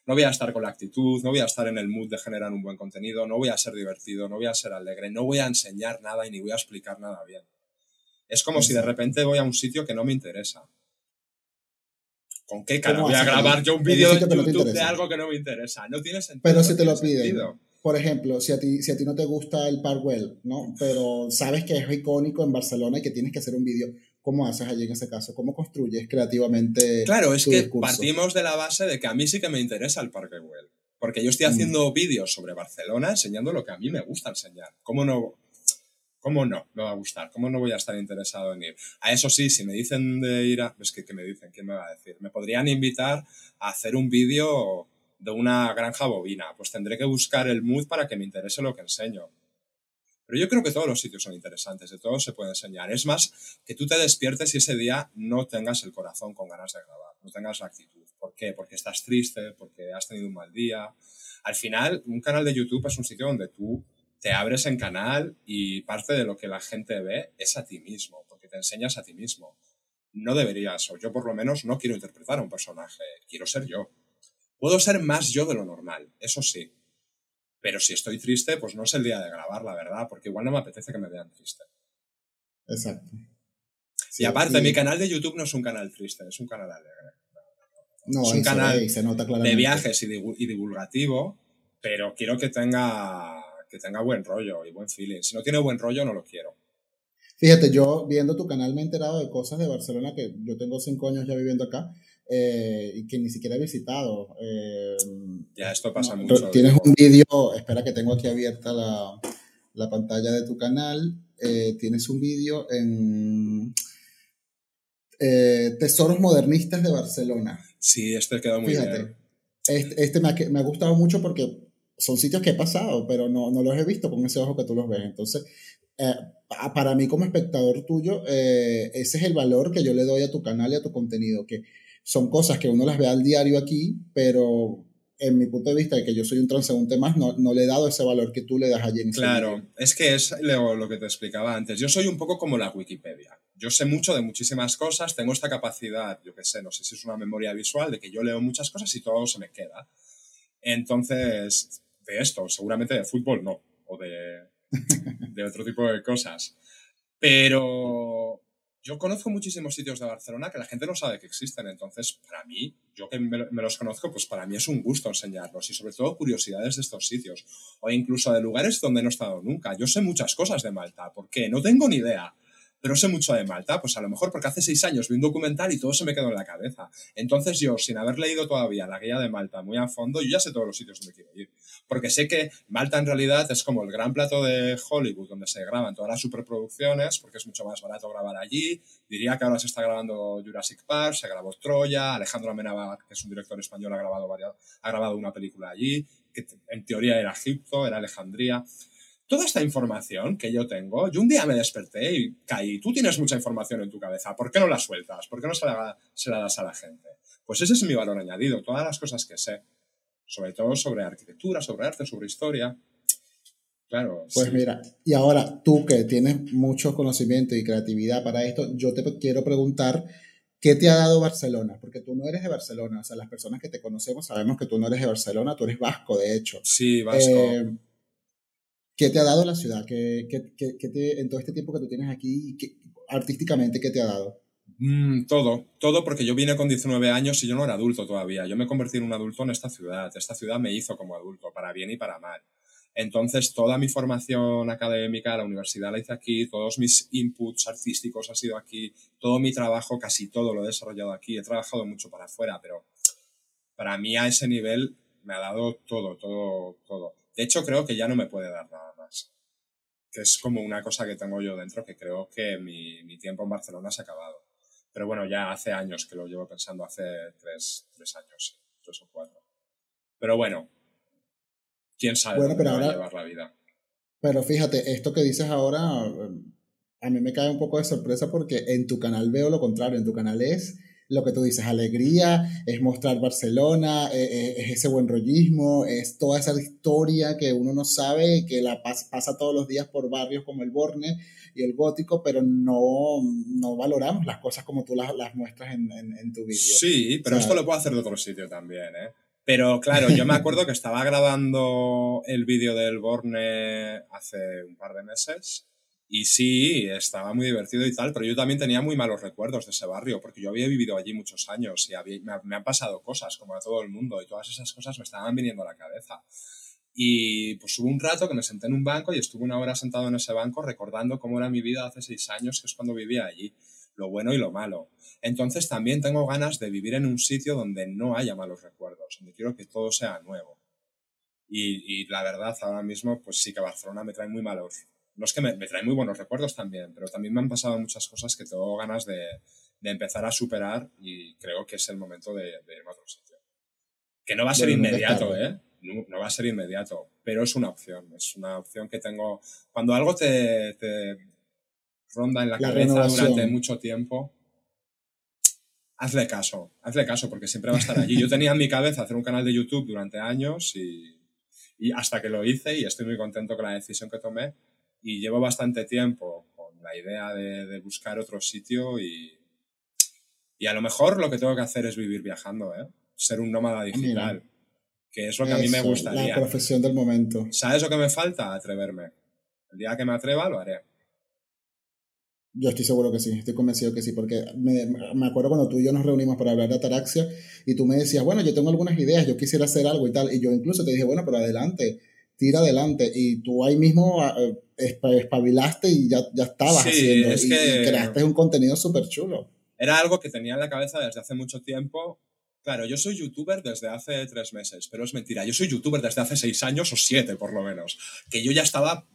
No voy a estar con la actitud, no voy a estar en el mood de generar un buen contenido, no voy a ser divertido, no voy a ser alegre, no voy a enseñar nada y ni voy a explicar nada bien. Es como si de repente voy a un sitio que no me interesa. ¿Con qué cara voy a grabar yo un vídeo de YouTube de algo que no me interesa? No tiene sentido. Pero si te lo piden. Por ejemplo, si a, ti, si a ti no te gusta el Parkwell, ¿no? Pero sabes que es icónico en Barcelona y que tienes que hacer un vídeo ¿Cómo haces allí en ese caso? ¿Cómo construyes creativamente? Claro, es que partimos de la base de que a mí sí que me interesa el Parque Güell. Porque yo estoy mm. haciendo vídeos sobre Barcelona enseñando lo que a mí me gusta enseñar. ¿Cómo no? ¿Cómo no me va a gustar? ¿Cómo no voy a estar interesado en ir? A eso sí, si me dicen de ir a... Es que, ¿qué me dicen? ¿Quién me va a decir? Me podrían invitar a hacer un vídeo de una granja bovina. Pues tendré que buscar el mood para que me interese lo que enseño. Pero yo creo que todos los sitios son interesantes, de todos se puede enseñar. Es más, que tú te despiertes y ese día no tengas el corazón con ganas de grabar, no tengas la actitud. ¿Por qué? Porque estás triste, porque has tenido un mal día. Al final, un canal de YouTube es un sitio donde tú te abres en canal y parte de lo que la gente ve es a ti mismo, porque te enseñas a ti mismo. No deberías, o yo por lo menos no quiero interpretar a un personaje, quiero ser yo. Puedo ser más yo de lo normal, eso sí, pero si estoy triste, pues no es el día de grabar, la verdad, porque igual no me apetece que me vean triste. Exacto. y aparte, mi canal de YouTube no es un canal triste, es un canal alegre. No, es un canal de viajes y, divulgativo, pero quiero que tenga, que tenga buen rollo y buen feeling. Si no tiene buen rollo, no lo quiero. Fíjate, yo viendo tu canal me he enterado de cosas de Barcelona que yo tengo cinco años ya viviendo acá eh, y que ni siquiera he visitado. Eh, ya, esto pasa mucho. Tienes un vídeo, espera que tengo aquí abierta la, la pantalla de tu canal. Eh, tienes un vídeo en Tesoros Modernistas de Barcelona. Sí, este quedó muy bien. Este, este me, ha, me, ha, gustado mucho porque son sitios que he pasado, pero no, no los he visto con ese ojo que tú los ves. Entonces, para mí como espectador tuyo, ese es el valor que yo le doy a tu canal y a tu contenido, que son cosas que uno las ve al diario aquí, pero en mi punto de vista, de que yo soy un transeúnte más, no, no, le he dado ese valor que tú le das allí en Claro, es que es lo, lo, que te explicaba antes. Yo soy un poco como la Wikipedia. Yo sé mucho de muchísimas cosas, tengo esta capacidad, yo qué sé, no sé si es una memoria visual, de que yo leo muchas cosas y todo se me queda. Entonces, de esto, seguramente de fútbol no, o de, de otro tipo de cosas. Pero yo conozco muchísimos sitios de Barcelona que la gente no sabe que existen, entonces para mí, yo que me, los conozco, pues para mí es un gusto enseñarlos y sobre todo curiosidades de estos sitios o incluso de lugares donde no he estado nunca. Yo sé muchas cosas de Malta, ¿por qué? No tengo ni idea pero sé mucho de Malta, pues a lo mejor porque hace seis años vi un documental y todo se me quedó en la cabeza. Entonces yo, sin haber leído todavía la guía de Malta muy a fondo, yo ya sé todos los sitios donde quiero ir. Porque sé que Malta en realidad es como el gran plato de Hollywood, donde se graban todas las superproducciones, porque es mucho más barato grabar allí. Diría que ahora se está grabando Jurassic Park, se grabó Troya, Alejandro Amenábar, que es un director español, ha grabado, ha grabado una película allí, que en teoría era Egipto, era Alejandría toda esta información que yo tengo, yo un día me desperté y caí, tú tienes mucha información en tu cabeza, ¿por qué no la sueltas? ¿Por qué no se la, das a la gente? Pues ese es mi valor añadido, todas las cosas que sé, sobre todo sobre arquitectura, sobre arte, sobre historia. Claro. Pues mira, y ahora tú que tienes mucho conocimiento y creatividad para esto, yo te quiero preguntar, ¿qué te ha dado Barcelona? Porque tú no eres de Barcelona, o sea, las personas que te conocemos sabemos que tú no eres de Barcelona, tú eres vasco, de hecho. Sí, vasco. Eh, ¿Qué te ha dado la ciudad? ¿Qué, qué, qué te, en todo este tiempo que tú tienes aquí, artísticamente, qué te ha dado? Mm, todo, todo porque yo vine con 19 años y yo no era adulto todavía. Yo me convertí en un adulto en esta ciudad. Esta ciudad me hizo como adulto, para bien y para mal. Entonces, toda mi formación académica, la universidad la hice aquí, todos mis inputs artísticos ha sido aquí, todo mi trabajo, casi todo lo he desarrollado aquí. He trabajado mucho para afuera, pero para mí a ese nivel me ha dado todo, todo, todo. De hecho, creo que ya no me puede dar nada más. Que es como una cosa que tengo yo dentro, que creo que mi, mi tiempo en Barcelona se ha acabado. Pero bueno, ya hace años que lo llevo pensando, hace tres, tres años, tres o cuatro. Pero bueno, quién sabe bueno, pero va ahora, a llevar la vida. Pero fíjate, esto que dices ahora, a mí me cae un poco de sorpresa porque en tu canal veo lo contrario, en tu canal es lo que tú dices, alegría, es mostrar Barcelona, eh, eh, es, ese buen rollismo, es toda esa historia que uno no sabe, que la pasa todos los días por barrios como el Borne y el Gótico, pero no, no valoramos las cosas como tú las, las muestras en, en, tu vídeo. Sí, pero esto lo puedo hacer de otro sitio también, ¿eh? Pero claro, yo me acuerdo que estaba grabando el vídeo del Borne hace un par de meses y sí, estaba muy divertido y tal, pero yo también tenía muy malos recuerdos de ese barrio, porque yo había vivido allí muchos años y me, han pasado cosas, como a todo el mundo, y todas esas cosas me estaban viniendo a la cabeza. Y pues hubo un rato que me senté en un banco y estuve una hora sentado en ese banco recordando cómo era mi vida hace seis años, que es cuando vivía allí, lo bueno y lo malo. Entonces también tengo ganas de vivir en un sitio donde no haya malos recuerdos, donde quiero que todo sea nuevo. Y, y la verdad, ahora mismo, pues sí que Barcelona me trae muy malos no es que me, trae muy buenos recuerdos también, pero también me han pasado muchas cosas que tengo ganas de, empezar a superar y creo que es el momento de, ir a otro sitio. Que no va a ser inmediato, ¿eh? No, va a ser inmediato, pero es una opción. Es una opción que tengo. Cuando algo te, ronda en la, cabeza durante mucho tiempo, hazle caso, hazle caso, porque siempre va a estar allí. Yo tenía en mi cabeza hacer un canal de YouTube durante años y, y hasta que lo hice y estoy muy contento con la decisión que tomé y llevo bastante tiempo con la idea de, buscar otro sitio y, y a lo mejor lo que tengo que hacer es vivir viajando, ¿eh? ser un nómada digital, que es lo que a mí me gustaría. La profesión del momento. ¿Sabes lo que me falta? Atreverme. El día que me atreva lo haré. Yo estoy seguro que sí, estoy convencido que sí, porque me, me, acuerdo cuando tú y yo nos reunimos para hablar de ataraxia y tú me decías, bueno, yo tengo algunas ideas, yo quisiera hacer algo y tal, y yo incluso te dije, bueno, pero adelante, tira adelante, y tú ahí mismo ah, espabilaste y ya, ya estabas haciendo y, creaste un contenido súper chulo. Era algo que tenía en la cabeza desde hace mucho tiempo. Claro, yo soy youtuber desde hace tres meses, pero es mentira. Yo soy youtuber desde hace seis años o siete, por lo menos. Que yo ya estaba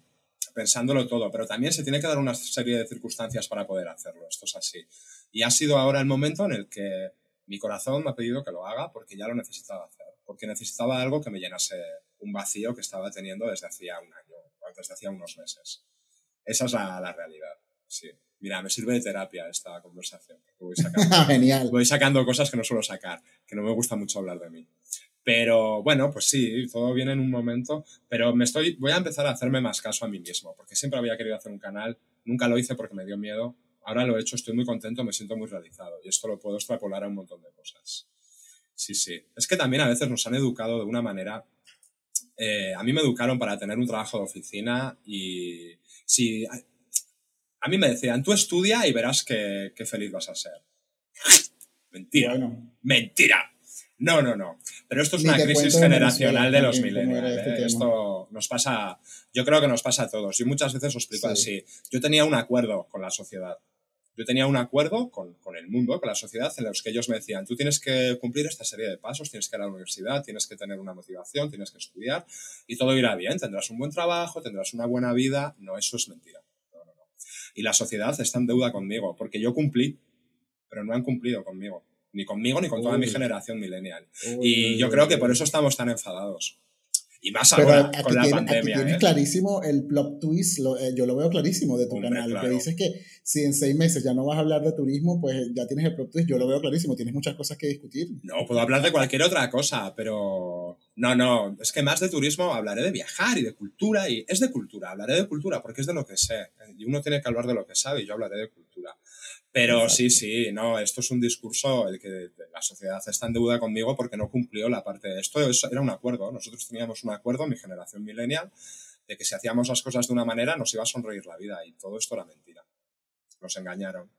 pensándolo todo, pero también se tiene que dar una serie de circunstancias para poder hacerlo. Esto es así. Y ha sido ahora el momento en el que mi corazón me ha pedido que lo haga porque ya lo necesitaba hacer. Porque necesitaba algo que me llenase un vacío que estaba teniendo desde hacía un año desde hacía unos meses. Esa es la, la realidad, sí. Mira, me sirve de terapia esta conversación. Voy sacando, Genial. Voy sacando cosas que no suelo sacar, que no me gusta mucho hablar de mí. Pero bueno, pues sí, todo viene en un momento, pero me estoy, voy a empezar a hacerme más caso a mí mismo, porque siempre había querido hacer un canal, nunca lo hice porque me dio miedo, ahora lo he hecho, estoy muy contento, me siento muy realizado y esto lo puedo extrapolar a un montón de cosas. Sí, sí. Es que también a veces nos han educado de una manera eh, a mí me educaron para tener un trabajo de oficina y si a, mí me decían, tú estudia y verás que, feliz vas a ser. Mentira. Mentira. No, no, no. Pero esto es una crisis generacional de los millennials. Este ¿eh? Esto nos pasa, yo creo que nos pasa a todos. Yo muchas veces os explico así. Yo tenía un acuerdo con la sociedad yo tenía un acuerdo con, con, el mundo, con la sociedad, en los que ellos me decían, tú tienes que cumplir esta serie de pasos, tienes que ir a la universidad, tienes que tener una motivación, tienes que estudiar y todo irá bien, tendrás un buen trabajo, tendrás una buena vida. No, eso es mentira. No, no, no. Y la sociedad está en deuda conmigo, porque yo cumplí, pero no han cumplido conmigo. Ni conmigo ni con toda mi generación millennial. y yo creo que por eso estamos tan enfadados. Y más ahora con la pandemia. tienes ¿eh? clarísimo el plot twist, eh, yo lo veo clarísimo de tu canal. Que dices que si en seis meses ya no vas a hablar de turismo, pues ya tienes el plot twist. Yo lo veo clarísimo, tienes muchas cosas que discutir. No, puedo hablar de cualquier otra cosa, pero no, no, es que más de turismo hablaré de viajar y de cultura. Y es de cultura, hablaré de cultura porque es de lo que sé. Y uno tiene que hablar de lo que sabe y yo hablaré de cultura. Pero sí, sí, no, esto es un discurso el que la sociedad está en deuda conmigo porque no cumplió la parte de esto. Eso era un acuerdo. Nosotros teníamos un acuerdo, mi generación millennial, de que si hacíamos las cosas de una manera nos iba a sonreír la vida y todo esto era mentira. Nos engañaron.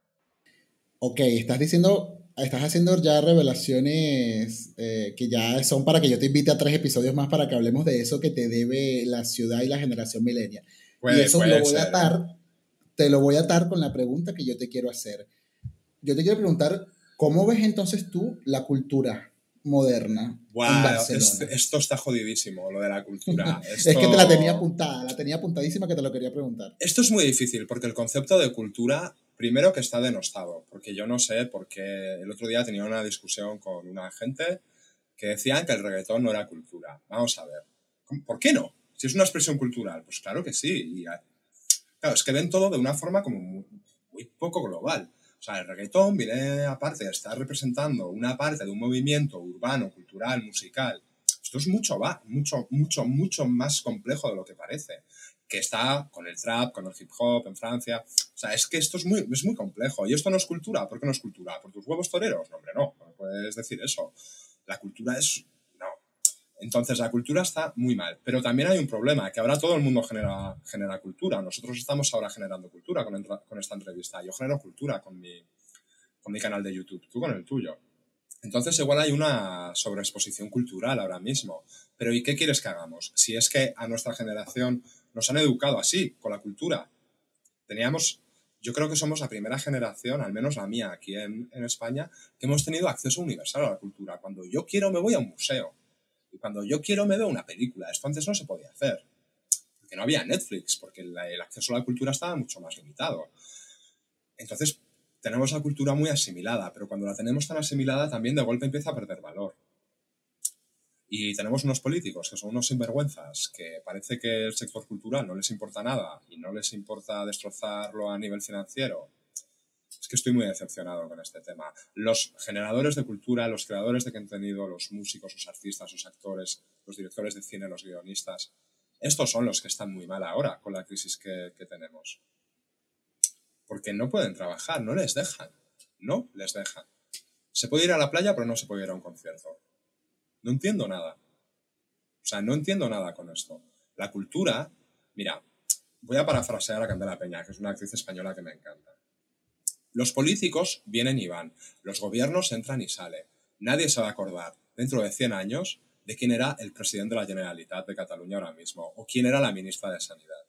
Ok, estás diciendo, estás haciendo ya revelaciones eh, que ya son para que yo te invite a tres episodios más para que hablemos de eso que te debe la ciudad y la generación milenial. y eso lo voy a atar, te lo voy a atar con la pregunta que yo te quiero hacer. Yo te quiero preguntar, ¿cómo ves entonces tú la cultura moderna esto, está jodidísimo, lo de la cultura. es que te la tenía apuntada, la tenía apuntadísima que te lo quería preguntar. Esto es muy difícil porque el concepto de cultura, primero que está denostado, porque yo no sé, porque el otro día tenía una discusión con una gente que decían que el reggaetón no era cultura. Vamos a ver, ¿por qué no? Si es una expresión cultural, pues claro que sí. Claro, es que ven todo de una forma como muy poco global. O sea, el reggaetón viene aparte estar representando una parte de un movimiento urbano, cultural, musical. Esto es mucho, va, mucho, mucho, mucho más complejo de lo que parece. Que está con el trap, con el hip hop en Francia. O sea, es que esto es muy, es muy complejo. ¿Y esto no es cultura? ¿Por qué no es cultura? ¿Por tus huevos toreros? No, hombre, no, no puedes decir eso. La cultura es entonces la cultura está muy mal, pero también hay un problema, que ahora todo el mundo genera, genera cultura. Nosotros estamos ahora generando cultura con, esta entrevista. Yo genero cultura con mi, con mi canal de YouTube, tú con el tuyo. Entonces igual hay una sobreexposición cultural ahora mismo. Pero ¿y qué quieres que hagamos? Si es que a nuestra generación nos han educado así, con la cultura. Teníamos, yo creo que somos la primera generación, al menos la mía aquí en, en España, que hemos tenido acceso universal a la cultura. Cuando yo quiero me voy a un museo y cuando yo quiero me veo una película. Esto antes no se podía hacer. Porque no había Netflix, porque el, acceso a la cultura estaba mucho más limitado. Entonces, tenemos la cultura muy asimilada, pero cuando la tenemos tan asimilada también de golpe empieza a perder valor. Y tenemos unos políticos que son unos sinvergüenzas, que parece que el sector cultural no les importa nada y no les importa destrozarlo a nivel financiero es que estoy muy decepcionado con este tema. Los generadores de cultura, los creadores de contenido, los músicos, los artistas, los actores, los directores de cine, los guionistas, estos son los que están muy mal ahora con la crisis que, que tenemos. Porque no pueden trabajar, no les dejan. No les dejan. Se puede ir a la playa, pero no se puede ir a un concierto. No entiendo nada. O sea, no entiendo nada con esto. La cultura, mira, voy a parafrasear a Candela Peña, que es una actriz española que me encanta. Los políticos vienen y van, los gobiernos entran y salen. Nadie se va a acordar dentro de 100 años de quién era el presidente de la Generalitat de Cataluña ahora mismo o quién era la ministra de Sanidad.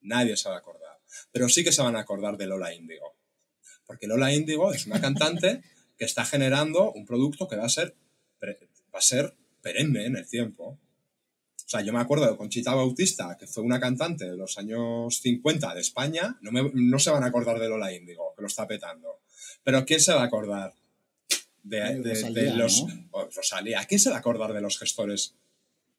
Nadie se va a acordar. Pero sí que se van a acordar de Lola Índigo. Porque Lola Índigo es una cantante que está generando un producto que va a ser, va a ser perenne en el tiempo. O sea, yo me acuerdo de Conchita Bautista, que fue una cantante de los años 50 de España, no, no se van a acordar de Lola Índigo, que lo está petando. Pero ¿quién se va a acordar de, los... Rosalía, ¿quién se va a acordar de los gestores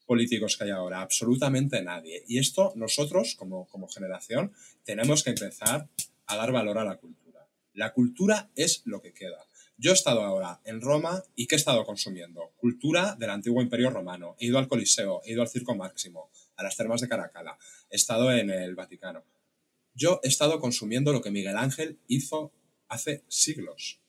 políticos que hay ahora? Absolutamente nadie. Y esto nosotros, como, como generación, tenemos que empezar a dar valor a la cultura. La cultura es lo que queda. Yo he estado ahora en Roma y ¿qué he estado consumiendo? Cultura del antiguo imperio romano. He ido al Coliseo, he ido al Circo Máximo, a las termas de Caracalla, he estado en el Vaticano. Yo he estado consumiendo lo que Miguel Ángel hizo hace siglos.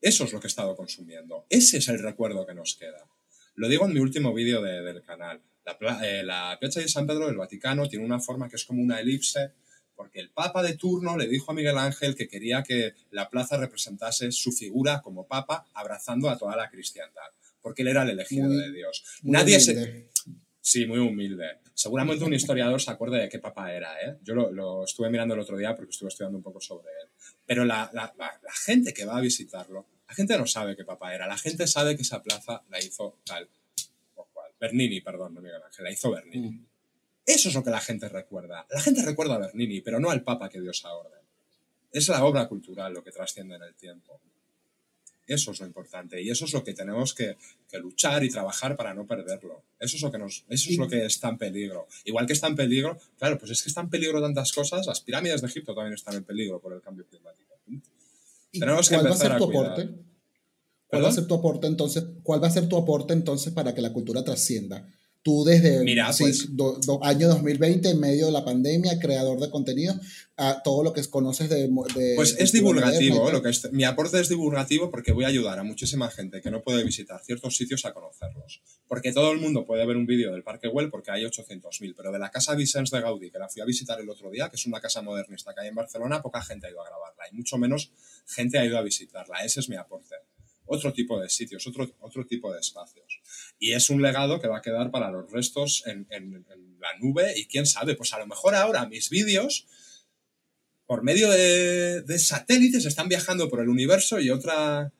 Eso es lo que he estado consumiendo. Ese es el recuerdo que nos queda. Lo digo en mi último vídeo del canal. La, eh, Piazza de San Pedro del Vaticano tiene una forma que es como una elipse porque el Papa de turno le dijo a Miguel Ángel que quería que la plaza representase su figura como Papa abrazando a toda la cristiandad, porque él era el elegido de Dios. Nadie se... Sí, muy humilde. Seguramente un historiador se acuerde de qué papa era, ¿eh? Yo lo, estuve mirando el otro día porque estuve estudiando un poco sobre él. Pero la, la, gente que va a visitarlo, la gente no sabe qué papa era. La gente sabe que esa plaza la hizo tal o cual. Bernini, perdón, no Miguel Ángel, la hizo Bernini. Mm. Eso es lo que la gente recuerda. La gente recuerda a Bernini, pero no al Papa que dio esa orden. Es la obra cultural lo que trasciende en el tiempo. Eso es lo importante y eso es lo que tenemos que, luchar y trabajar para no perderlo. Eso es lo que nos, eso es lo que está en peligro. Igual que está en peligro, claro, pues es que está en peligro tantas cosas. Las pirámides de Egipto también están en peligro por el cambio climático. Tenemos que empezar a, cuidar. ¿Cuál va a ser tu aporte entonces? ¿Cuál va a ser tu aporte entonces para que la cultura trascienda? Tú desde Mira, pues, año 2020, en medio de la pandemia, creador de contenido, a todo lo que conoces de... pues es divulgativo, lo que mi aporte es divulgativo porque voy a ayudar a muchísima gente que no puede visitar ciertos sitios a conocerlos. Porque todo el mundo puede ver un vídeo del Parque Güell porque hay 800.000, pero de la Casa Vicens de Gaudí, que la fui a visitar el otro día, que es una casa modernista que hay en Barcelona, poca gente ha ido a grabarla y mucho menos gente ha ido a visitarla. Ese es mi aporte otro tipo de sitios, otro, otro tipo de espacios. Y es un legado que va a quedar para los restos en, la nube y quién sabe, pues a lo mejor ahora mis vídeos por medio de, satélites están viajando por el universo y otra,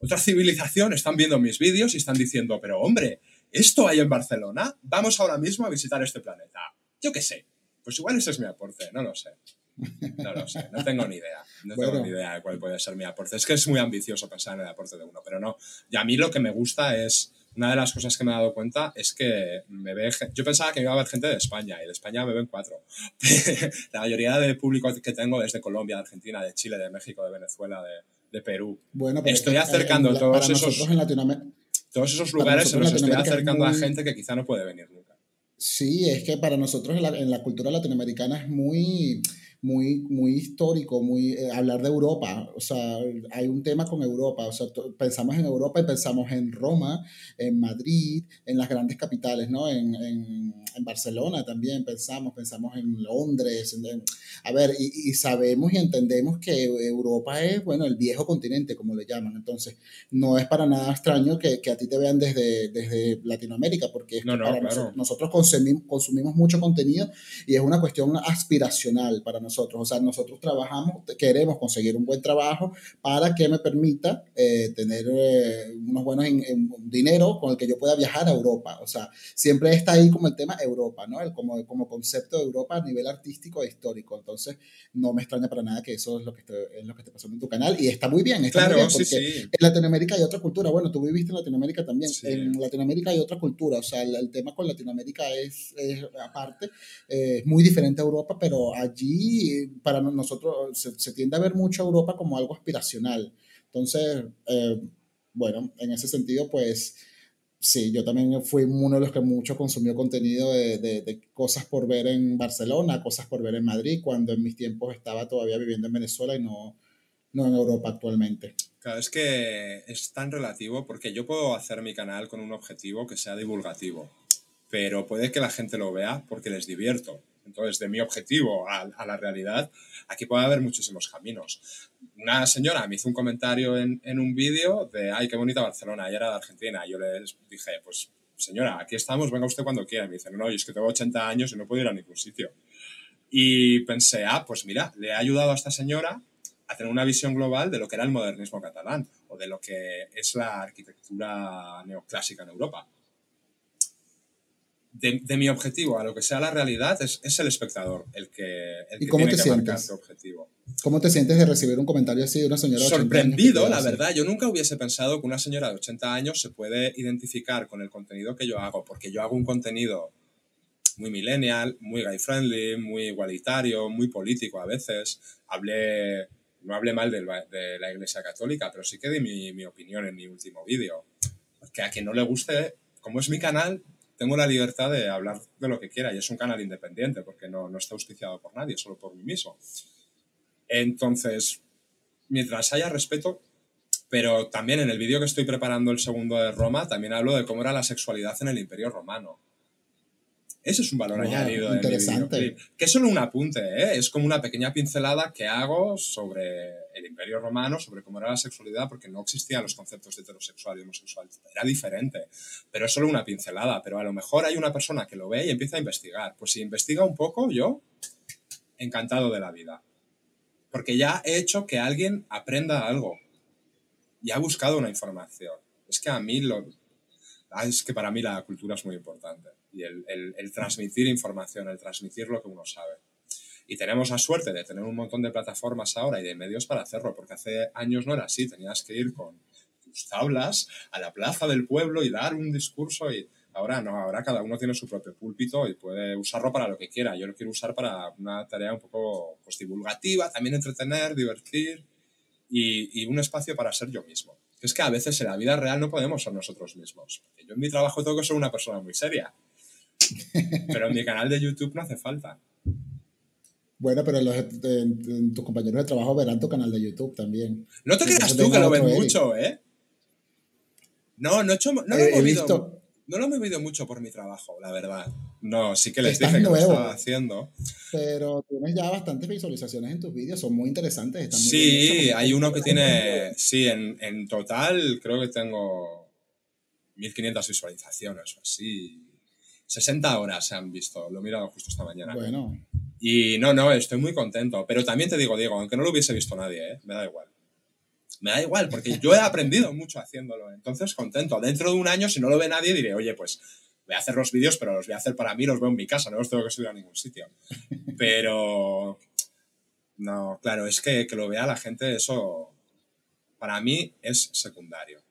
otra civilización están viendo mis vídeos y están diciendo, pero hombre, ¿esto hay en Barcelona? Vamos ahora mismo a visitar este planeta. Yo qué sé. Pues igual ese es mi aporte, no lo sé. No lo sé, no tengo ni idea. No tengo ni idea de cuál puede ser mi aporte. Es que es muy ambicioso pensar en el aporte de uno, pero no. Y a mí lo que me gusta es, una de las cosas que me he dado cuenta es que me ve, yo pensaba que iba a haber gente de España y de España me ven cuatro. La mayoría de público que tengo es de Colombia, de Argentina, de Chile, de México, de Venezuela, de, de Perú. Bueno, estoy acercando todos esos, todos esos lugares, se los estoy acercando a gente que quizá no puede venir nunca. Sí, es que para nosotros en la, en la cultura latinoamericana es muy muy, muy histórico, muy eh, hablar de Europa, o sea, hay un tema con Europa, o sea, pensamos en Europa y pensamos en Roma, en Madrid, en las grandes capitales, ¿no? En, en, en Barcelona también pensamos, pensamos en Londres, a ver, y, y, sabemos y entendemos que Europa es, bueno, el viejo continente, como le llaman, entonces, no es para nada extraño que, que a ti te vean desde, desde Latinoamérica, porque nosotros, consumimos, consumimos mucho contenido y es una cuestión aspiracional para nosotros nosotros. O sea, nosotros trabajamos, queremos conseguir un buen trabajo para que me permita eh, tener eh, unos buenos dinero con el que yo pueda viajar a Europa. O sea, siempre está ahí como el tema Europa, ¿no? El, como, como concepto de Europa a nivel artístico e histórico. Entonces, no me extraña para nada que eso es lo que, es lo que esté pasando en tu canal y está muy bien. Está claro, muy bien porque en Latinoamérica hay otra cultura. Bueno, tú viviste en Latinoamérica también. En Latinoamérica hay otra cultura. O sea, el, tema con Latinoamérica es, es aparte, eh, es muy diferente a Europa, pero allí para nosotros se, tiende a ver mucho a Europa como algo aspiracional. Entonces, eh, bueno, en ese sentido, pues sí, yo también fui uno de los que mucho consumió contenido de, de, cosas por ver en Barcelona, cosas por ver en Madrid, cuando en mis tiempos estaba todavía viviendo en Venezuela y no, no en Europa actualmente. Claro, es que es tan relativo porque yo puedo hacer mi canal con un objetivo que sea divulgativo, pero puede que la gente lo vea porque les divierto entonces, de mi objetivo a, la realidad, aquí puede haber muchísimos caminos. Una señora me hizo un comentario en, en un vídeo de, ay, qué bonita Barcelona, y era de Argentina. Yo le dije, pues, señora, aquí estamos, venga usted cuando quiera. Y me dice, no, no, es que tengo 80 años y no puedo ir a ningún sitio. Y pensé, ah, pues mira, le ha ayudado a esta señora a tener una visión global de lo que era el modernismo catalán o de lo que es la arquitectura neoclásica en Europa de, mi objetivo a lo que sea la realidad es, es el espectador el que, el ¿Y cómo te sientes? objetivo. ¿Cómo te sientes de recibir un comentario así de una señora de 80 Sorprendido, la verdad. Yo nunca hubiese pensado que una señora de 80 años se puede identificar con el contenido que yo hago, porque yo hago un contenido muy millennial, muy guy friendly, muy igualitario, muy político a veces. Hablé, no hablé mal de, de la Iglesia Católica, pero sí que di mi, mi opinión en mi último vídeo. Que a quien no le guste, como es mi canal, tengo la libertad de hablar de lo que quiera y es un canal independiente porque no, no está auspiciado por nadie, solo por mí mismo. Entonces, mientras haya respeto, pero también en el vídeo que estoy preparando el segundo de Roma, también hablo de cómo era la sexualidad en el Imperio Romano. Ese es un valor añadido de mi Que es solo un apunte, ¿eh? es como una pequeña pincelada que hago sobre el Imperio Romano, sobre cómo era la sexualidad, porque no existían los conceptos de heterosexual y homosexual. Era diferente, pero es solo una pincelada. Pero a lo mejor hay una persona que lo ve y empieza a investigar. Pues si investiga un poco, yo encantado de la vida. Porque ya he hecho que alguien aprenda algo y ha buscado una información. Es que a mí lo, es que para mí la cultura es muy importante y el, transmitir información, el transmitir lo que uno sabe. Y tenemos la suerte de tener un montón de plataformas ahora y de medios para hacerlo, porque hace años no era así, tenías que ir con tus tablas a la plaza del pueblo y dar un discurso y ahora no, ahora cada uno tiene su propio púlpito y puede usarlo para lo que quiera. Yo lo quiero usar para una tarea un poco pues, divulgativa, también entretener, divertir y un espacio para ser yo mismo. Es que a veces en la vida real no podemos ser nosotros mismos. Yo en mi trabajo tengo que ser una persona muy seria Pero en mi canal de YouTube no hace falta. Bueno, pero los, tus compañeros de trabajo verán tu canal de YouTube también. No te creas tú que lo ven mucho, ¿eh? No, no, hecho, no, lo he, visto, no lo he movido mucho por mi trabajo, la verdad. No, sí que les dije que lo estaba haciendo. Pero tienes ya bastantes visualizaciones en tus vídeos, son muy interesantes. Están muy sí, hay uno que tiene, sí, en, en total creo que tengo 1500 visualizaciones o así. 60 horas se han visto, lo he mirado justo esta mañana. Bueno. Y no, no, estoy muy contento. Pero también te digo, Diego, aunque no lo hubiese visto nadie, ¿eh? me da igual. Me da igual, porque yo he aprendido mucho haciéndolo. Entonces, contento. Dentro de un año, si no lo ve nadie, diré, oye, pues voy a hacer los vídeos, pero los voy a hacer para mí, los veo en mi casa, no los tengo que subir a ningún sitio. Pero, no, claro, es que que lo vea la gente, eso para mí es secundario.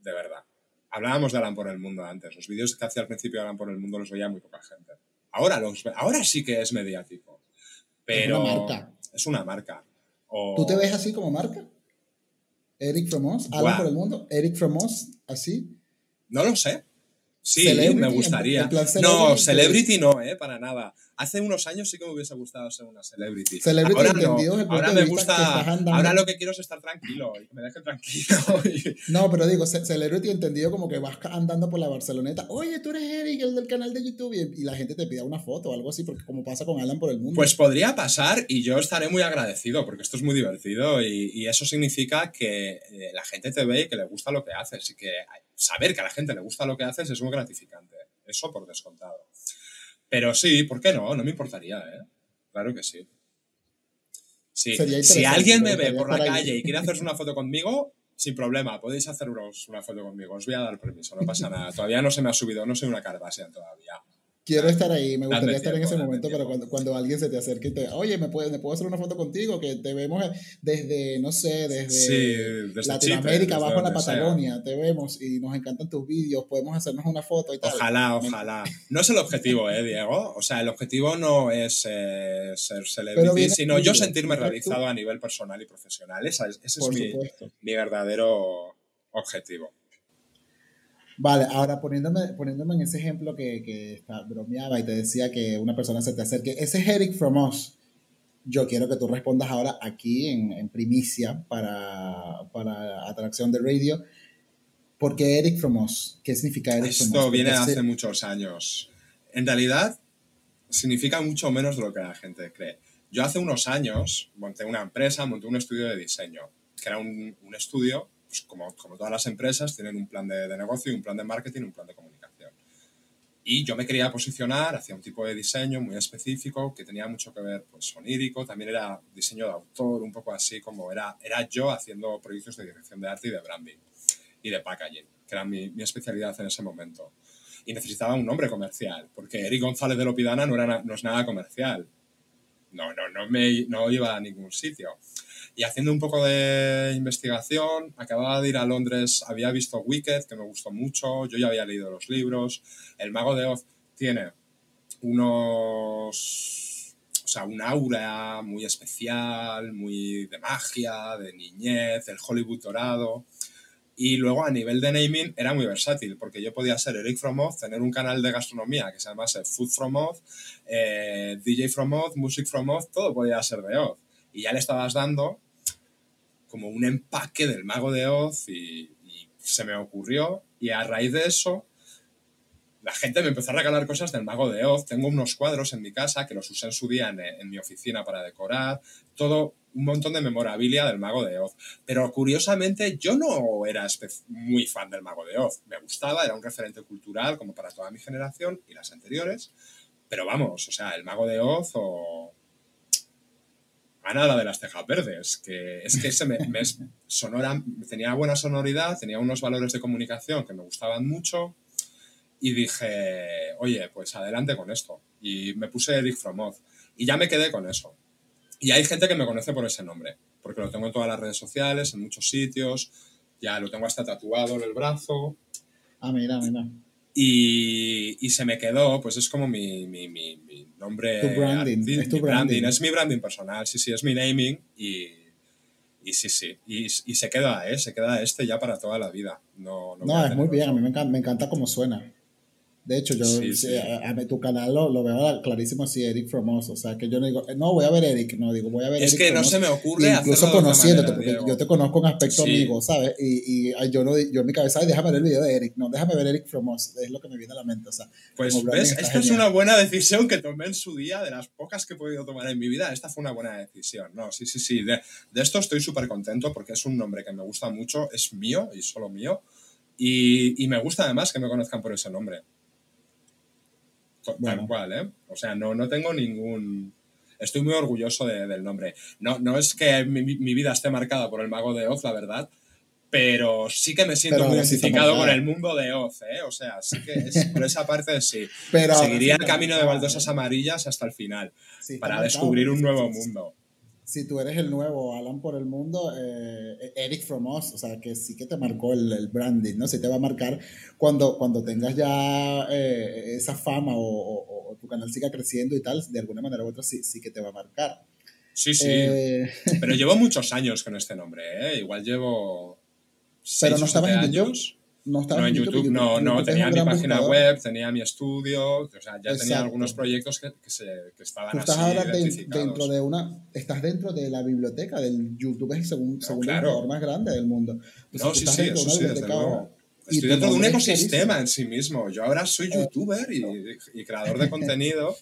De verdad. Hablábamos de Alan por el Mundo antes. Los vídeos que hacía al principio de Alan por el Mundo los veía muy poca gente. Ahora, los, ahora sí que es mediático. Pero es una marca. Es una marca. ¿Tú te ves así como marca? Eric Fromos, Alan por el Mundo, Eric Fromos, así. No lo sé. Sí, me gustaría. no, celebrity no, eh, para nada. Hace unos años sí que me hubiese gustado ser una celebrity. Celebrity ahora. No. Ahora me gusta. Ahora lo que quiero es estar tranquilo y que me dejen tranquilo. no, pero digo, celebrity entendido como que vas andando por la Barceloneta. Oye, tú eres Eric, el del canal de YouTube. Y, la gente te pida una foto o algo así, porque como pasa con Alan por el mundo. Pues podría pasar y yo estaré muy agradecido porque esto es muy divertido y, eso significa que eh, la gente te ve y que le gusta lo que haces y que saber que a la gente le gusta lo que haces es muy gratificante. Eso por descontado. Pero sí, ¿por qué no? No me importaría, ¿eh? Claro que sí. sí. Si alguien me ve por la calle y quiere hacerse una foto conmigo, sin problema, podéis haceros una foto conmigo. Os voy a dar permiso, no pasa nada. Todavía no se me ha subido, no soy una Kardashian todavía. Quiero estar ahí, me gustaría estar en ese momento, pero cuando, cuando, alguien se te acerque y te oye, ¿me, puedo, ¿me puedo hacer una foto contigo? Que te vemos desde, no sé, desde, Latinoamérica, abajo en la Patagonia, te vemos y nos encantan tus vídeos, podemos hacernos una foto y tal. Ojalá, ojalá. No es el objetivo, ¿eh, Diego? O sea, el objetivo no es eh, ser celebrity, sino yo sentirme realizado a nivel personal y profesional. ese es mi, mi verdadero objetivo. Vale, ahora poniéndome, poniéndome en ese ejemplo que, que está, bromeaba y te decía que una persona se te acerque, ese es Eric from Us. Yo quiero que tú respondas ahora aquí en, en primicia para, para Atracción de Radio. ¿Por qué Eric from Us? ¿Qué significa Eric from Us? Esto viene hace muchos años. En realidad, significa mucho menos de lo que la gente cree. Yo hace unos años monté una empresa, monté un estudio de diseño, que era un, un estudio pues, como, como, todas las empresas, tienen un plan de, de, negocio, un plan de marketing, un plan de comunicación. Y yo me quería posicionar hacia un tipo de diseño muy específico que tenía mucho que ver, pues, onírico, también era diseño de autor, un poco así como era, era yo haciendo proyectos de dirección de arte y de branding y de packaging, que era mi, mi especialidad en ese momento. Y necesitaba un nombre comercial, porque Eric González de Lopidana no, era, no es nada comercial. No, no, no, me, no iba a ningún sitio. Y haciendo un poco de investigación, acababa de ir a Londres, había visto Wicked, que me gustó mucho, yo ya había leído los libros. El Mago de Oz tiene unos. O sea, un aura muy especial, muy de magia, de niñez, el Hollywood dorado. Y luego a nivel de naming era muy versátil, porque yo podía ser Eric From Oz, tener un canal de gastronomía que se llamase Food From Oz, eh, DJ From Oz, Music From Oz, todo podía ser de Oz. Y ya le estabas dando como un empaque del mago de Oz y, se me ocurrió y a raíz de eso la gente me empezó a regalar cosas del mago de Oz. Tengo unos cuadros en mi casa que los usé en su día en, mi oficina para decorar, todo un montón de memorabilia del mago de Oz. Pero curiosamente yo no era muy fan del mago de Oz. Me gustaba, era un referente cultural como para toda mi generación y las anteriores. Pero vamos, o sea, el mago de Oz o Ana, la de las cejas verdes, que es que ese me, sonora, tenía buena sonoridad, tenía unos valores de comunicación que me gustaban mucho y dije, oye, pues adelante con esto. Y me puse Eric Fromoz y ya me quedé con eso. Y hay gente que me conoce por ese nombre, porque lo tengo en todas las redes sociales, en muchos sitios, ya lo tengo hasta tatuado en el brazo. Ah, mira, mira. Y, y se me quedó, pues es como mi, mi, mi, mi nombre. Tu branding. es tu branding. Es mi branding personal, sí, sí, es mi naming y, y sí, sí. Y, y, se queda, ¿eh? Se queda este ya para toda la vida. No, no, no es muy bien, a mí me encanta, me encanta cómo suena. De hecho, yo A, tu canal lo, lo, veo clarísimo así, Eric Fromos. O sea, que yo no digo, no, voy a ver Eric, no digo, voy a ver es Eric. Es que no se me ocurre Incluso conociéndote, porque yo te conozco en aspecto amigo, ¿sabes? Y, y yo, no, yo en mi cabeza, ay, déjame ver el video de Eric. No, déjame ver Eric Fromos. Es lo que me viene a la mente. O sea, pues ves, esta es una buena decisión que tomé en su día, de las pocas que he podido tomar en mi vida. Esta fue una buena decisión. No, sí, sí, sí. De, de esto estoy súper contento porque es un nombre que me gusta mucho, es mío y solo mío. Y, y me gusta además que me conozcan por ese nombre. Tal cual, ¿eh? O sea, no, no tengo ningún... Estoy muy orgulloso del nombre. No, no es que mi, vida esté marcada por el mago de Oz, la verdad, pero sí que me siento muy identificado con el mundo de Oz, ¿eh? O sea, sí que es, por esa parte sí. Pero Seguiría el camino de baldosas amarillas hasta el final, para descubrir un nuevo mundo si tú eres el nuevo Alan por el mundo, eh, Eric From Us, o sea, que sí que te marcó el, el, branding, ¿no? Sí te va a marcar cuando, cuando tengas ya eh, esa fama o, tu canal siga creciendo y tal, de alguna manera u otra sí, sí que te va a marcar. Sí, sí. Eh, Pero llevo muchos años con este nombre, ¿eh? Igual llevo... Pero no estabas en YouTube. No, en YouTube, no, no, tenía mi página web, tenía mi estudio, o sea, ya tenía algunos proyectos que, que, se, que estaban Tú estás ahora dentro de una, estás dentro de la biblioteca del YouTube, es el segundo, segundo más grande del mundo. no, sí, sí, eso sí, desde luego. Estoy dentro de un ecosistema en sí mismo. Yo ahora soy eh, youtuber y, y creador de contenido.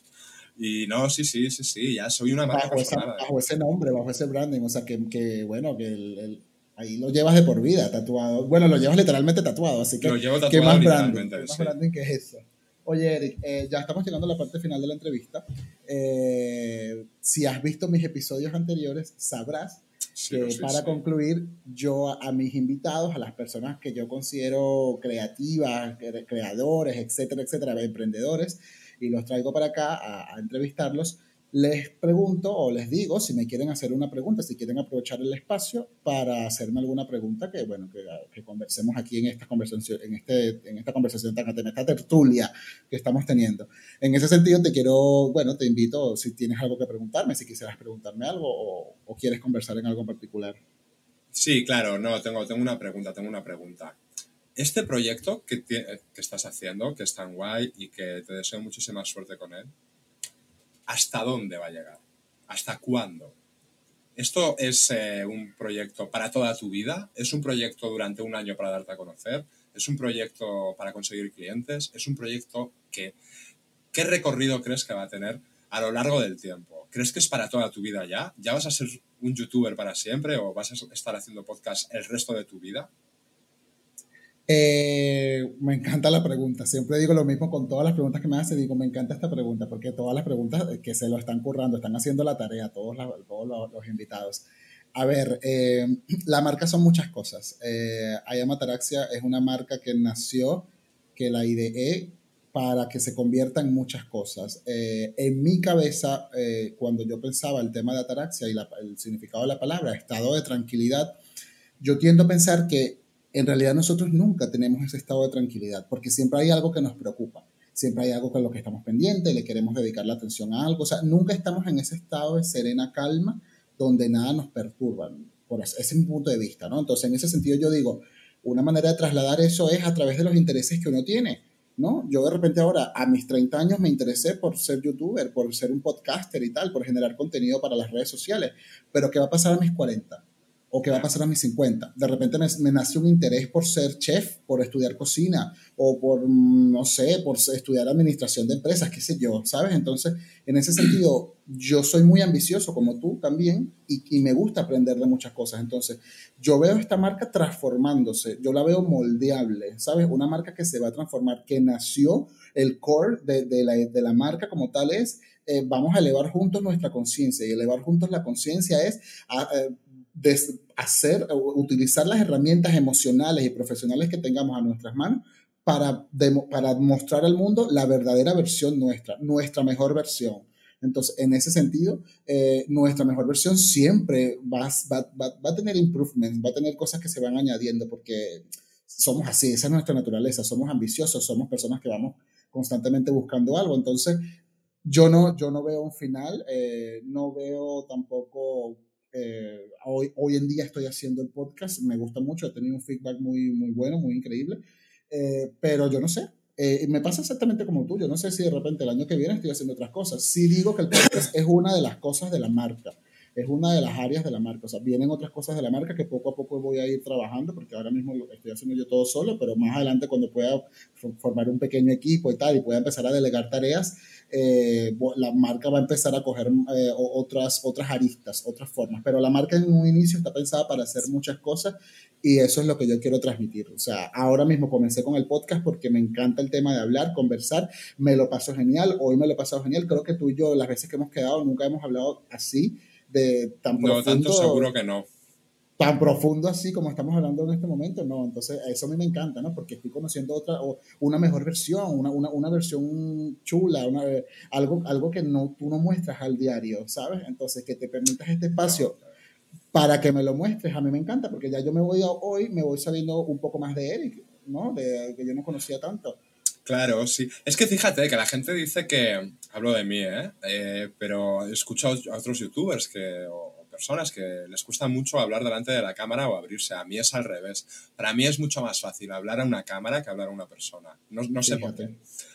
Y no, sí, sí, sí, sí, ya soy una marca bajo, bajo ese nombre, bajo ese branding, o sea, que, que bueno, que el ahí lo llevas de por vida tatuado. Bueno, lo llevas literalmente tatuado, así que. Lo llevo tatuado ¿qué más branding? ¿Qué más branding que es eso? Oye, Eric, eh, ya estamos llegando a la parte final de la entrevista. Eh, si has visto mis episodios anteriores, sabrás que para concluir, yo a, mis invitados, a las personas que yo considero creativas, creadores, etcétera, etcétera, emprendedores, y los traigo para acá a, a entrevistarlos, les pregunto o les digo si me quieren hacer una pregunta, si quieren aprovechar el espacio para hacerme alguna pregunta que, bueno, que, que conversemos aquí en esta conversación, en, este, en esta conversación tan en esta tertulia que estamos teniendo. En ese sentido, te quiero, bueno, te invito, si tienes algo que preguntarme, si quisieras preguntarme algo o, o quieres conversar en algo en particular. Sí, claro, no, tengo, tengo una pregunta, tengo una pregunta. Este proyecto que, que estás haciendo, que es tan guay y que te deseo muchísima suerte con él, hasta dónde va a llegar, hasta cuándo. Esto es eh, un proyecto para toda tu vida, es un proyecto durante un año para darte a conocer, es un proyecto para conseguir clientes, es un proyecto que, ¿qué recorrido crees que va a tener a lo largo del tiempo? ¿Crees que es para toda tu vida ya? ¿Ya vas a ser un youtuber para siempre o vas a estar haciendo podcast el resto de tu vida? Eh, me encanta la pregunta. Siempre digo lo mismo con todas las preguntas que me hace. Digo, me encanta esta pregunta porque todas las preguntas que se lo están currando, están haciendo la tarea, todos, todos los, invitados. A ver, eh, la marca son muchas cosas. Eh, es una marca que nació, que la ideé para que se convierta en muchas cosas. Eh, en mi cabeza, cuando yo pensaba el tema de ataraxia y el significado de la palabra, estado de tranquilidad, yo tiendo a pensar que en realidad nosotros nunca tenemos ese estado de tranquilidad, porque siempre hay algo que nos preocupa, siempre hay algo con lo que estamos pendientes, le queremos dedicar la atención a algo, o sea, nunca estamos en ese estado de serena calma donde nada nos perturba, por ese es mi punto de vista, ¿no? Entonces, en ese sentido yo digo, una manera de trasladar eso es a través de los intereses que uno tiene, ¿no? Yo de repente ahora, a mis 30 años, me interesé por ser youtuber, por ser un podcaster y tal, por generar contenido para las redes sociales, pero ¿qué va a pasar a mis 40? O qué va a pasar a mis 50. De repente me, me, nace un interés por ser chef, por estudiar cocina o por, mm, no sé, por estudiar administración de empresas, qué sé yo, ¿sabes? Entonces, en ese sentido, yo soy muy ambicioso como tú también y, y me gusta aprender de muchas cosas. Entonces, yo veo esta marca transformándose, yo la veo moldeable, ¿sabes? Una marca que se va a transformar, que nació, el core de, de, la, de la marca como tal es... Eh, vamos a elevar juntos nuestra conciencia y elevar juntos la conciencia es a, eh, de hacer, utilizar las herramientas emocionales y profesionales que tengamos a nuestras manos para, para mostrar al mundo la verdadera versión nuestra, nuestra mejor versión. Entonces, en ese sentido, eh, nuestra mejor versión siempre va, va, va, a tener improvements, va a tener cosas que se van añadiendo porque somos así, esa es nuestra naturaleza, somos ambiciosos, somos personas que vamos constantemente buscando algo. Entonces, yo no, yo no veo un final, eh, no veo tampoco eh, hoy, hoy en día estoy haciendo el podcast, me gusta mucho, he tenido un feedback muy, muy bueno, muy increíble, eh, pero yo no sé, Eh, me pasa exactamente como tú. Yo no sé si de repente el año que viene estoy haciendo otras cosas. Sí digo que el podcast es una de las cosas de la marca es una de las áreas de la marca. O sea, vienen otras cosas de la marca que poco a poco voy a ir trabajando, porque ahora mismo lo estoy haciendo yo todo solo, pero más adelante cuando pueda formar un pequeño equipo y tal, y pueda empezar a delegar tareas, eh, la marca va a empezar a coger eh, otras, otras aristas, otras formas. Pero la marca en un inicio está pensada para hacer muchas cosas y eso es lo que yo quiero transmitir. O sea, ahora mismo comencé con el podcast porque me encanta el tema de hablar, conversar, me lo paso genial, hoy me lo he pasado genial. Creo que tú y yo, las veces que hemos quedado, nunca hemos hablado así de tan no, tanto seguro que no. Tan profundo así como estamos hablando en este momento, no. Entonces, eso a mí me encanta, ¿no? Porque estoy conociendo otra, o una mejor versión, una, una, una versión chula, una, algo, algo que no, tú no muestras al diario, ¿sabes? Entonces, que te permitas este espacio para que me lo muestres, a mí me encanta, porque ya yo me voy a, hoy, me voy sabiendo un poco más de Eric, ¿no? De, que yo no conocía tanto. Claro, sí. Es que fíjate que la gente dice que, hablo de mí, ¿eh? eh pero he escuchado a otros youtubers que, personas que les cuesta mucho hablar delante de la cámara o abrirse. A mí es al revés. Para mí es mucho más fácil hablar a una cámara que hablar a una persona. No, no sé por qué.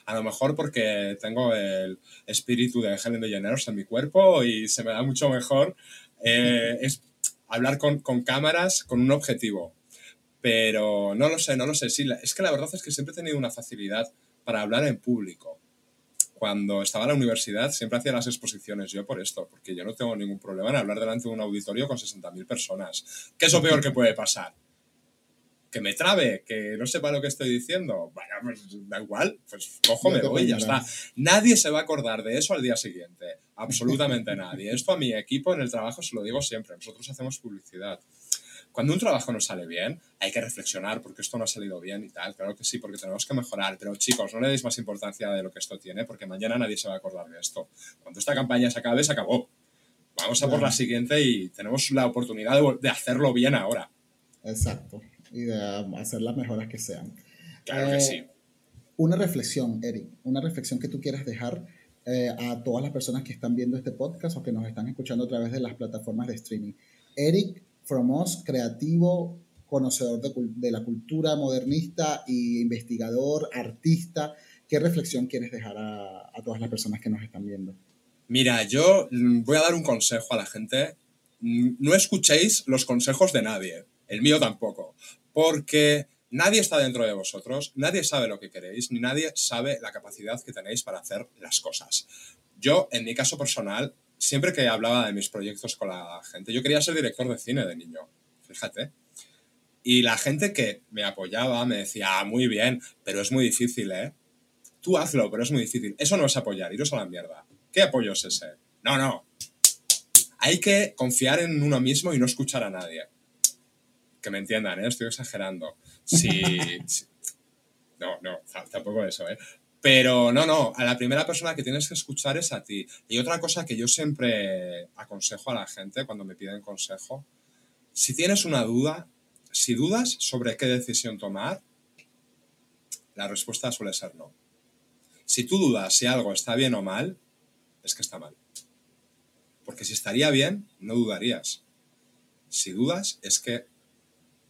A lo mejor porque tengo el espíritu de Helen DeGeneres en mi cuerpo y se me da mucho mejor eh, es hablar con, con cámaras con un objetivo pero no lo sé, no lo sé. Sí, es que la verdad es que siempre he tenido una facilidad para hablar en público. Cuando estaba en la universidad siempre hacía las exposiciones yo por esto, porque yo no tengo ningún problema en hablar delante de un auditorio con 60.000 personas. ¿Qué es lo peor que puede pasar? que me trabe, que no sepa lo que estoy diciendo. Bueno, pues da igual, pues cojo, me voy y ya está. Nadie se va a acordar de eso al día siguiente. Absolutamente nadie. Esto a mi equipo en el trabajo se lo digo siempre. Nosotros hacemos publicidad. Cuando un trabajo no sale bien, hay que reflexionar porque esto no ha salido bien y tal. Claro que sí, porque tenemos que mejorar. Pero chicos, no le deis más importancia de lo que esto tiene porque mañana nadie se va a acordar de esto. Cuando esta campaña se acabe, se acabó. Vamos a por la siguiente y tenemos la oportunidad de, hacerlo bien ahora. Exacto. Y de hacer las mejoras que sean. Claro que eh, sí. Una reflexión, Eric. Una reflexión que tú quieras dejar eh, a todas las personas que están viendo este podcast o que nos están escuchando a través de las plataformas de streaming. Eric Fromos, creativo, conocedor de, la cultura modernista e investigador, artista. ¿Qué reflexión quieres dejar a, todas las personas que nos están viendo? Mira, yo mm, voy a dar un consejo a la gente. Mm, no escuchéis los consejos de nadie, el mío tampoco, porque nadie está dentro de vosotros, nadie sabe lo que queréis, ni nadie sabe la capacidad que tenéis para hacer las cosas. Yo, en mi caso personal, siempre que hablaba de mis proyectos con la gente, yo quería ser director de cine de niño, fíjate. Y la gente que me apoyaba me decía, ah, muy bien, pero es muy difícil, ¿eh? Tú hazlo, pero es muy difícil. Eso no es apoyar, iros a la mierda. ¿Qué apoyo es ese? No, no. Hay que confiar en uno mismo y no escuchar a nadie. Que me entiendan, ¿eh? Estoy exagerando. Sí. no, no, tampoco eso, ¿eh? Pero no, no, a la primera persona que tienes que escuchar es a ti. Y otra cosa que yo siempre aconsejo a la gente cuando me piden consejo, si tienes una duda, si dudas sobre qué decisión tomar, la respuesta suele ser no. Si tú dudas si algo está bien o mal, es que está mal. Porque si estaría bien, no dudarías. Si dudas, es que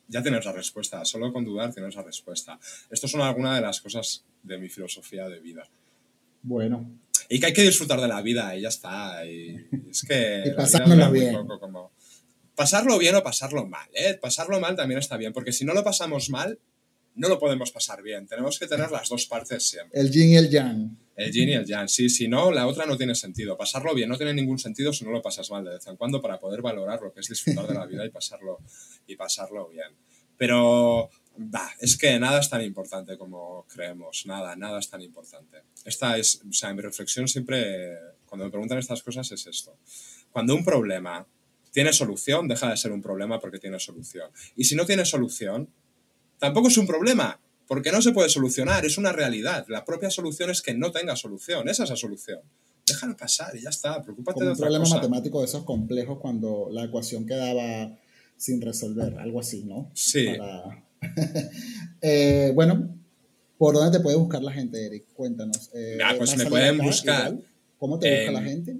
ya tienes la respuesta. Solo con dudar tienes la respuesta. Estas son algunas de las cosas de mi filosofía de vida. Bueno. Y que hay que disfrutar de la vida y ya está. Y es que... y bien. Pasarlo bien o pasarlo mal, ¿eh? Pasarlo mal también está bien, porque si no lo pasamos mal, no lo podemos pasar bien. Tenemos que tener las dos partes siempre. El yin y el yang. El yin y el yang, sí, si no, la otra no tiene sentido. Pasarlo bien no tiene ningún sentido si no lo pasas mal de vez en cuando para poder valorar lo que es disfrutar de la vida y pasarlo, y pasarlo bien. Pero es que nada es tan importante como creemos, nada, nada es tan importante. Esta es, o sea, mi reflexión siempre, cuando me preguntan estas cosas, es esto. Cuando un problema tiene solución, deja de ser un problema porque tiene solución. Y si no tiene solución, tampoco es un problema, porque no se puede solucionar, es una realidad. La propia solución es que no tenga solución, esa es la solución. Déjalo pasar y ya está, preocúpate de otra un problema matemático de esos complejos cuando la ecuación quedaba sin resolver, algo así, ¿no? Sí. Eh, bueno, ¿por dónde te puede buscar la gente, Eric? Cuéntanos. Eh, ah, pues me pueden buscar. ¿Cómo te busca la gente?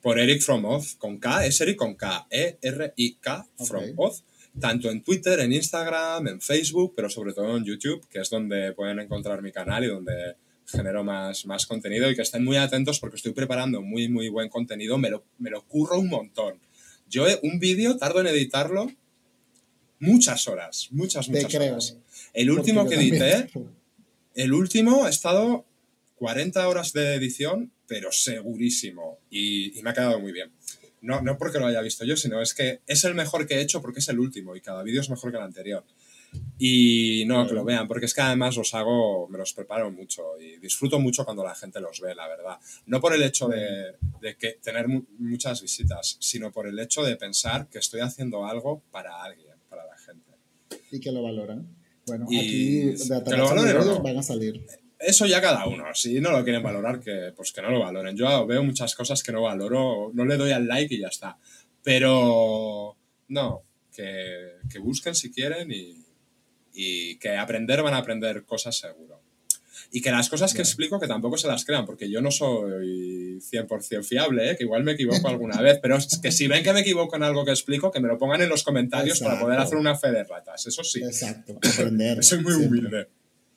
Por Eric From con K, es Eric con K, E-R-I-K, From Oz. tanto en Twitter, en Instagram, en Facebook, pero sobre todo en YouTube, que es donde pueden encontrar mi canal y donde genero más, más contenido y que estén muy atentos porque estoy preparando muy, muy buen contenido, me lo, me lo curro un montón. Yo un vídeo tardo en editarlo muchas horas, muchas, muchas horas. El último que edité, el último ha estado 40 horas de edición, pero segurísimo y, y me ha quedado muy bien. No, no porque lo haya visto yo, sino es que es el mejor que he hecho porque es el último y cada vídeo es mejor que el anterior. Y no, que lo vean, porque es que además los hago, me los preparo mucho y disfruto mucho cuando la gente los ve, la verdad. No por el hecho de, de que tener muchas visitas, sino por el hecho de pensar que estoy haciendo algo para alguien. Y que lo valoran. Bueno, aquí de valoren, van a salir. Eso ya cada uno. Si no lo quieren valorar, que, pues que no lo valoren. Yo veo muchas cosas que no valoro, no le doy al like y ya está. Pero no, que, que busquen si quieren y, y que aprender van a aprender cosas seguro. Y que las cosas que explico que tampoco se las crean, porque yo no soy 100% fiable, ¿eh? que igual me equivoco alguna vez, pero es que si ven que me equivoco en algo que explico, que me lo pongan en los comentarios para poder hacer una fe de ratas, eso sí. Exacto, aprender. soy muy humilde.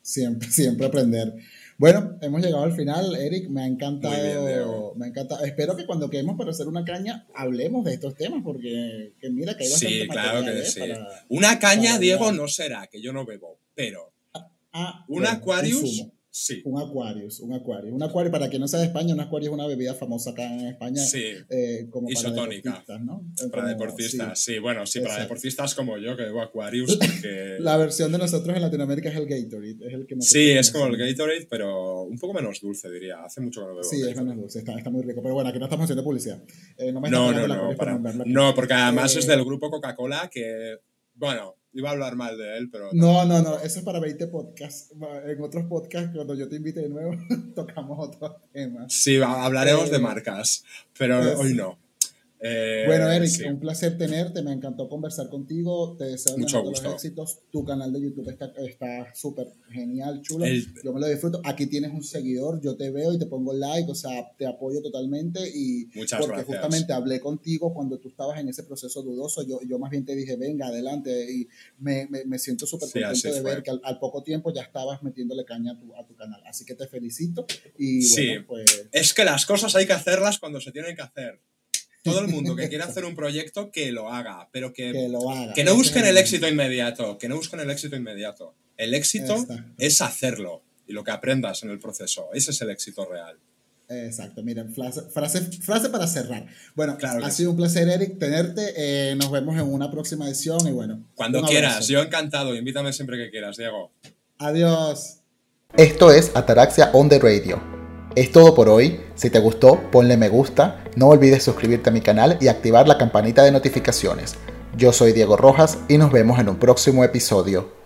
Siempre, siempre aprender. Bueno, hemos llegado al final, Eric. Me ha encantado. me encanta. Espero que cuando quedemos para hacer una caña hablemos de estos temas, porque mira que hay bastante Sí, claro que sí. una caña, Diego, no será, que yo no bebo, pero. Ah, ah un Aquarius. Sí. Un Aquarius, un Aquarius. Un Aquarius, para quien no sea de España, un Aquarius es una bebida famosa acá en España. Sí. Eh, como Isotónica. Para deportistas, ¿no? Para deportistas, sí. Bueno, sí, para deportistas como yo, que bebo Aquarius. Porque... La versión de nosotros en Latinoamérica es el Gatorade. Es el que sí, es como el Gatorade, pero un poco menos dulce, diría. Hace mucho que no bebo. Sí, es menos dulce, está, está, muy rico. Pero bueno, aquí no estamos haciendo publicidad. Eh, no, no, no, para, no, porque además es eh, del grupo Coca-Cola que, bueno, Iba a hablar mal de él, pero... No, no, no, eso es para 20 podcasts. En otros podcasts, cuando yo te invite de nuevo, tocamos otros temas. Sí, hablaremos de eh, marcas, pero pues hoy no. Eh, bueno, Eric, un placer tenerte, me encantó conversar contigo, te deseo Mucho los éxitos, tu canal de YouTube está súper genial, chulo, yo me lo disfruto, aquí tienes un seguidor, yo te veo y te pongo like, o sea, te apoyo totalmente y Muchas porque justamente hablé contigo cuando tú estabas en ese proceso dudoso, yo, yo más bien te dije, venga, adelante, y me, me, siento súper contento de ver que al, poco tiempo ya estabas metiéndole caña a tu, a tu canal, así que te felicito y sí. bueno, pues... Es que las cosas hay que hacerlas cuando se tienen que hacer todo el mundo que quiera hacer un proyecto que lo haga, pero que, que, no busquen el éxito inmediato, que no busquen el éxito inmediato. El éxito es hacerlo y lo que aprendas en el proceso. Ese es el éxito real. Exacto, miren, frase, frase, para cerrar. Bueno, claro ha sido un placer, Eric, tenerte. Eh, nos vemos en una próxima edición y bueno. Cuando quieras, yo encantado. Invítame siempre que quieras, Diego. Adiós. Esto es Ataraxia on the Radio es todo por hoy. Si te gustó, ponle me gusta. No olvides suscribirte a mi canal y activar la campanita de notificaciones. Yo soy Diego Rojas y nos vemos en un próximo episodio.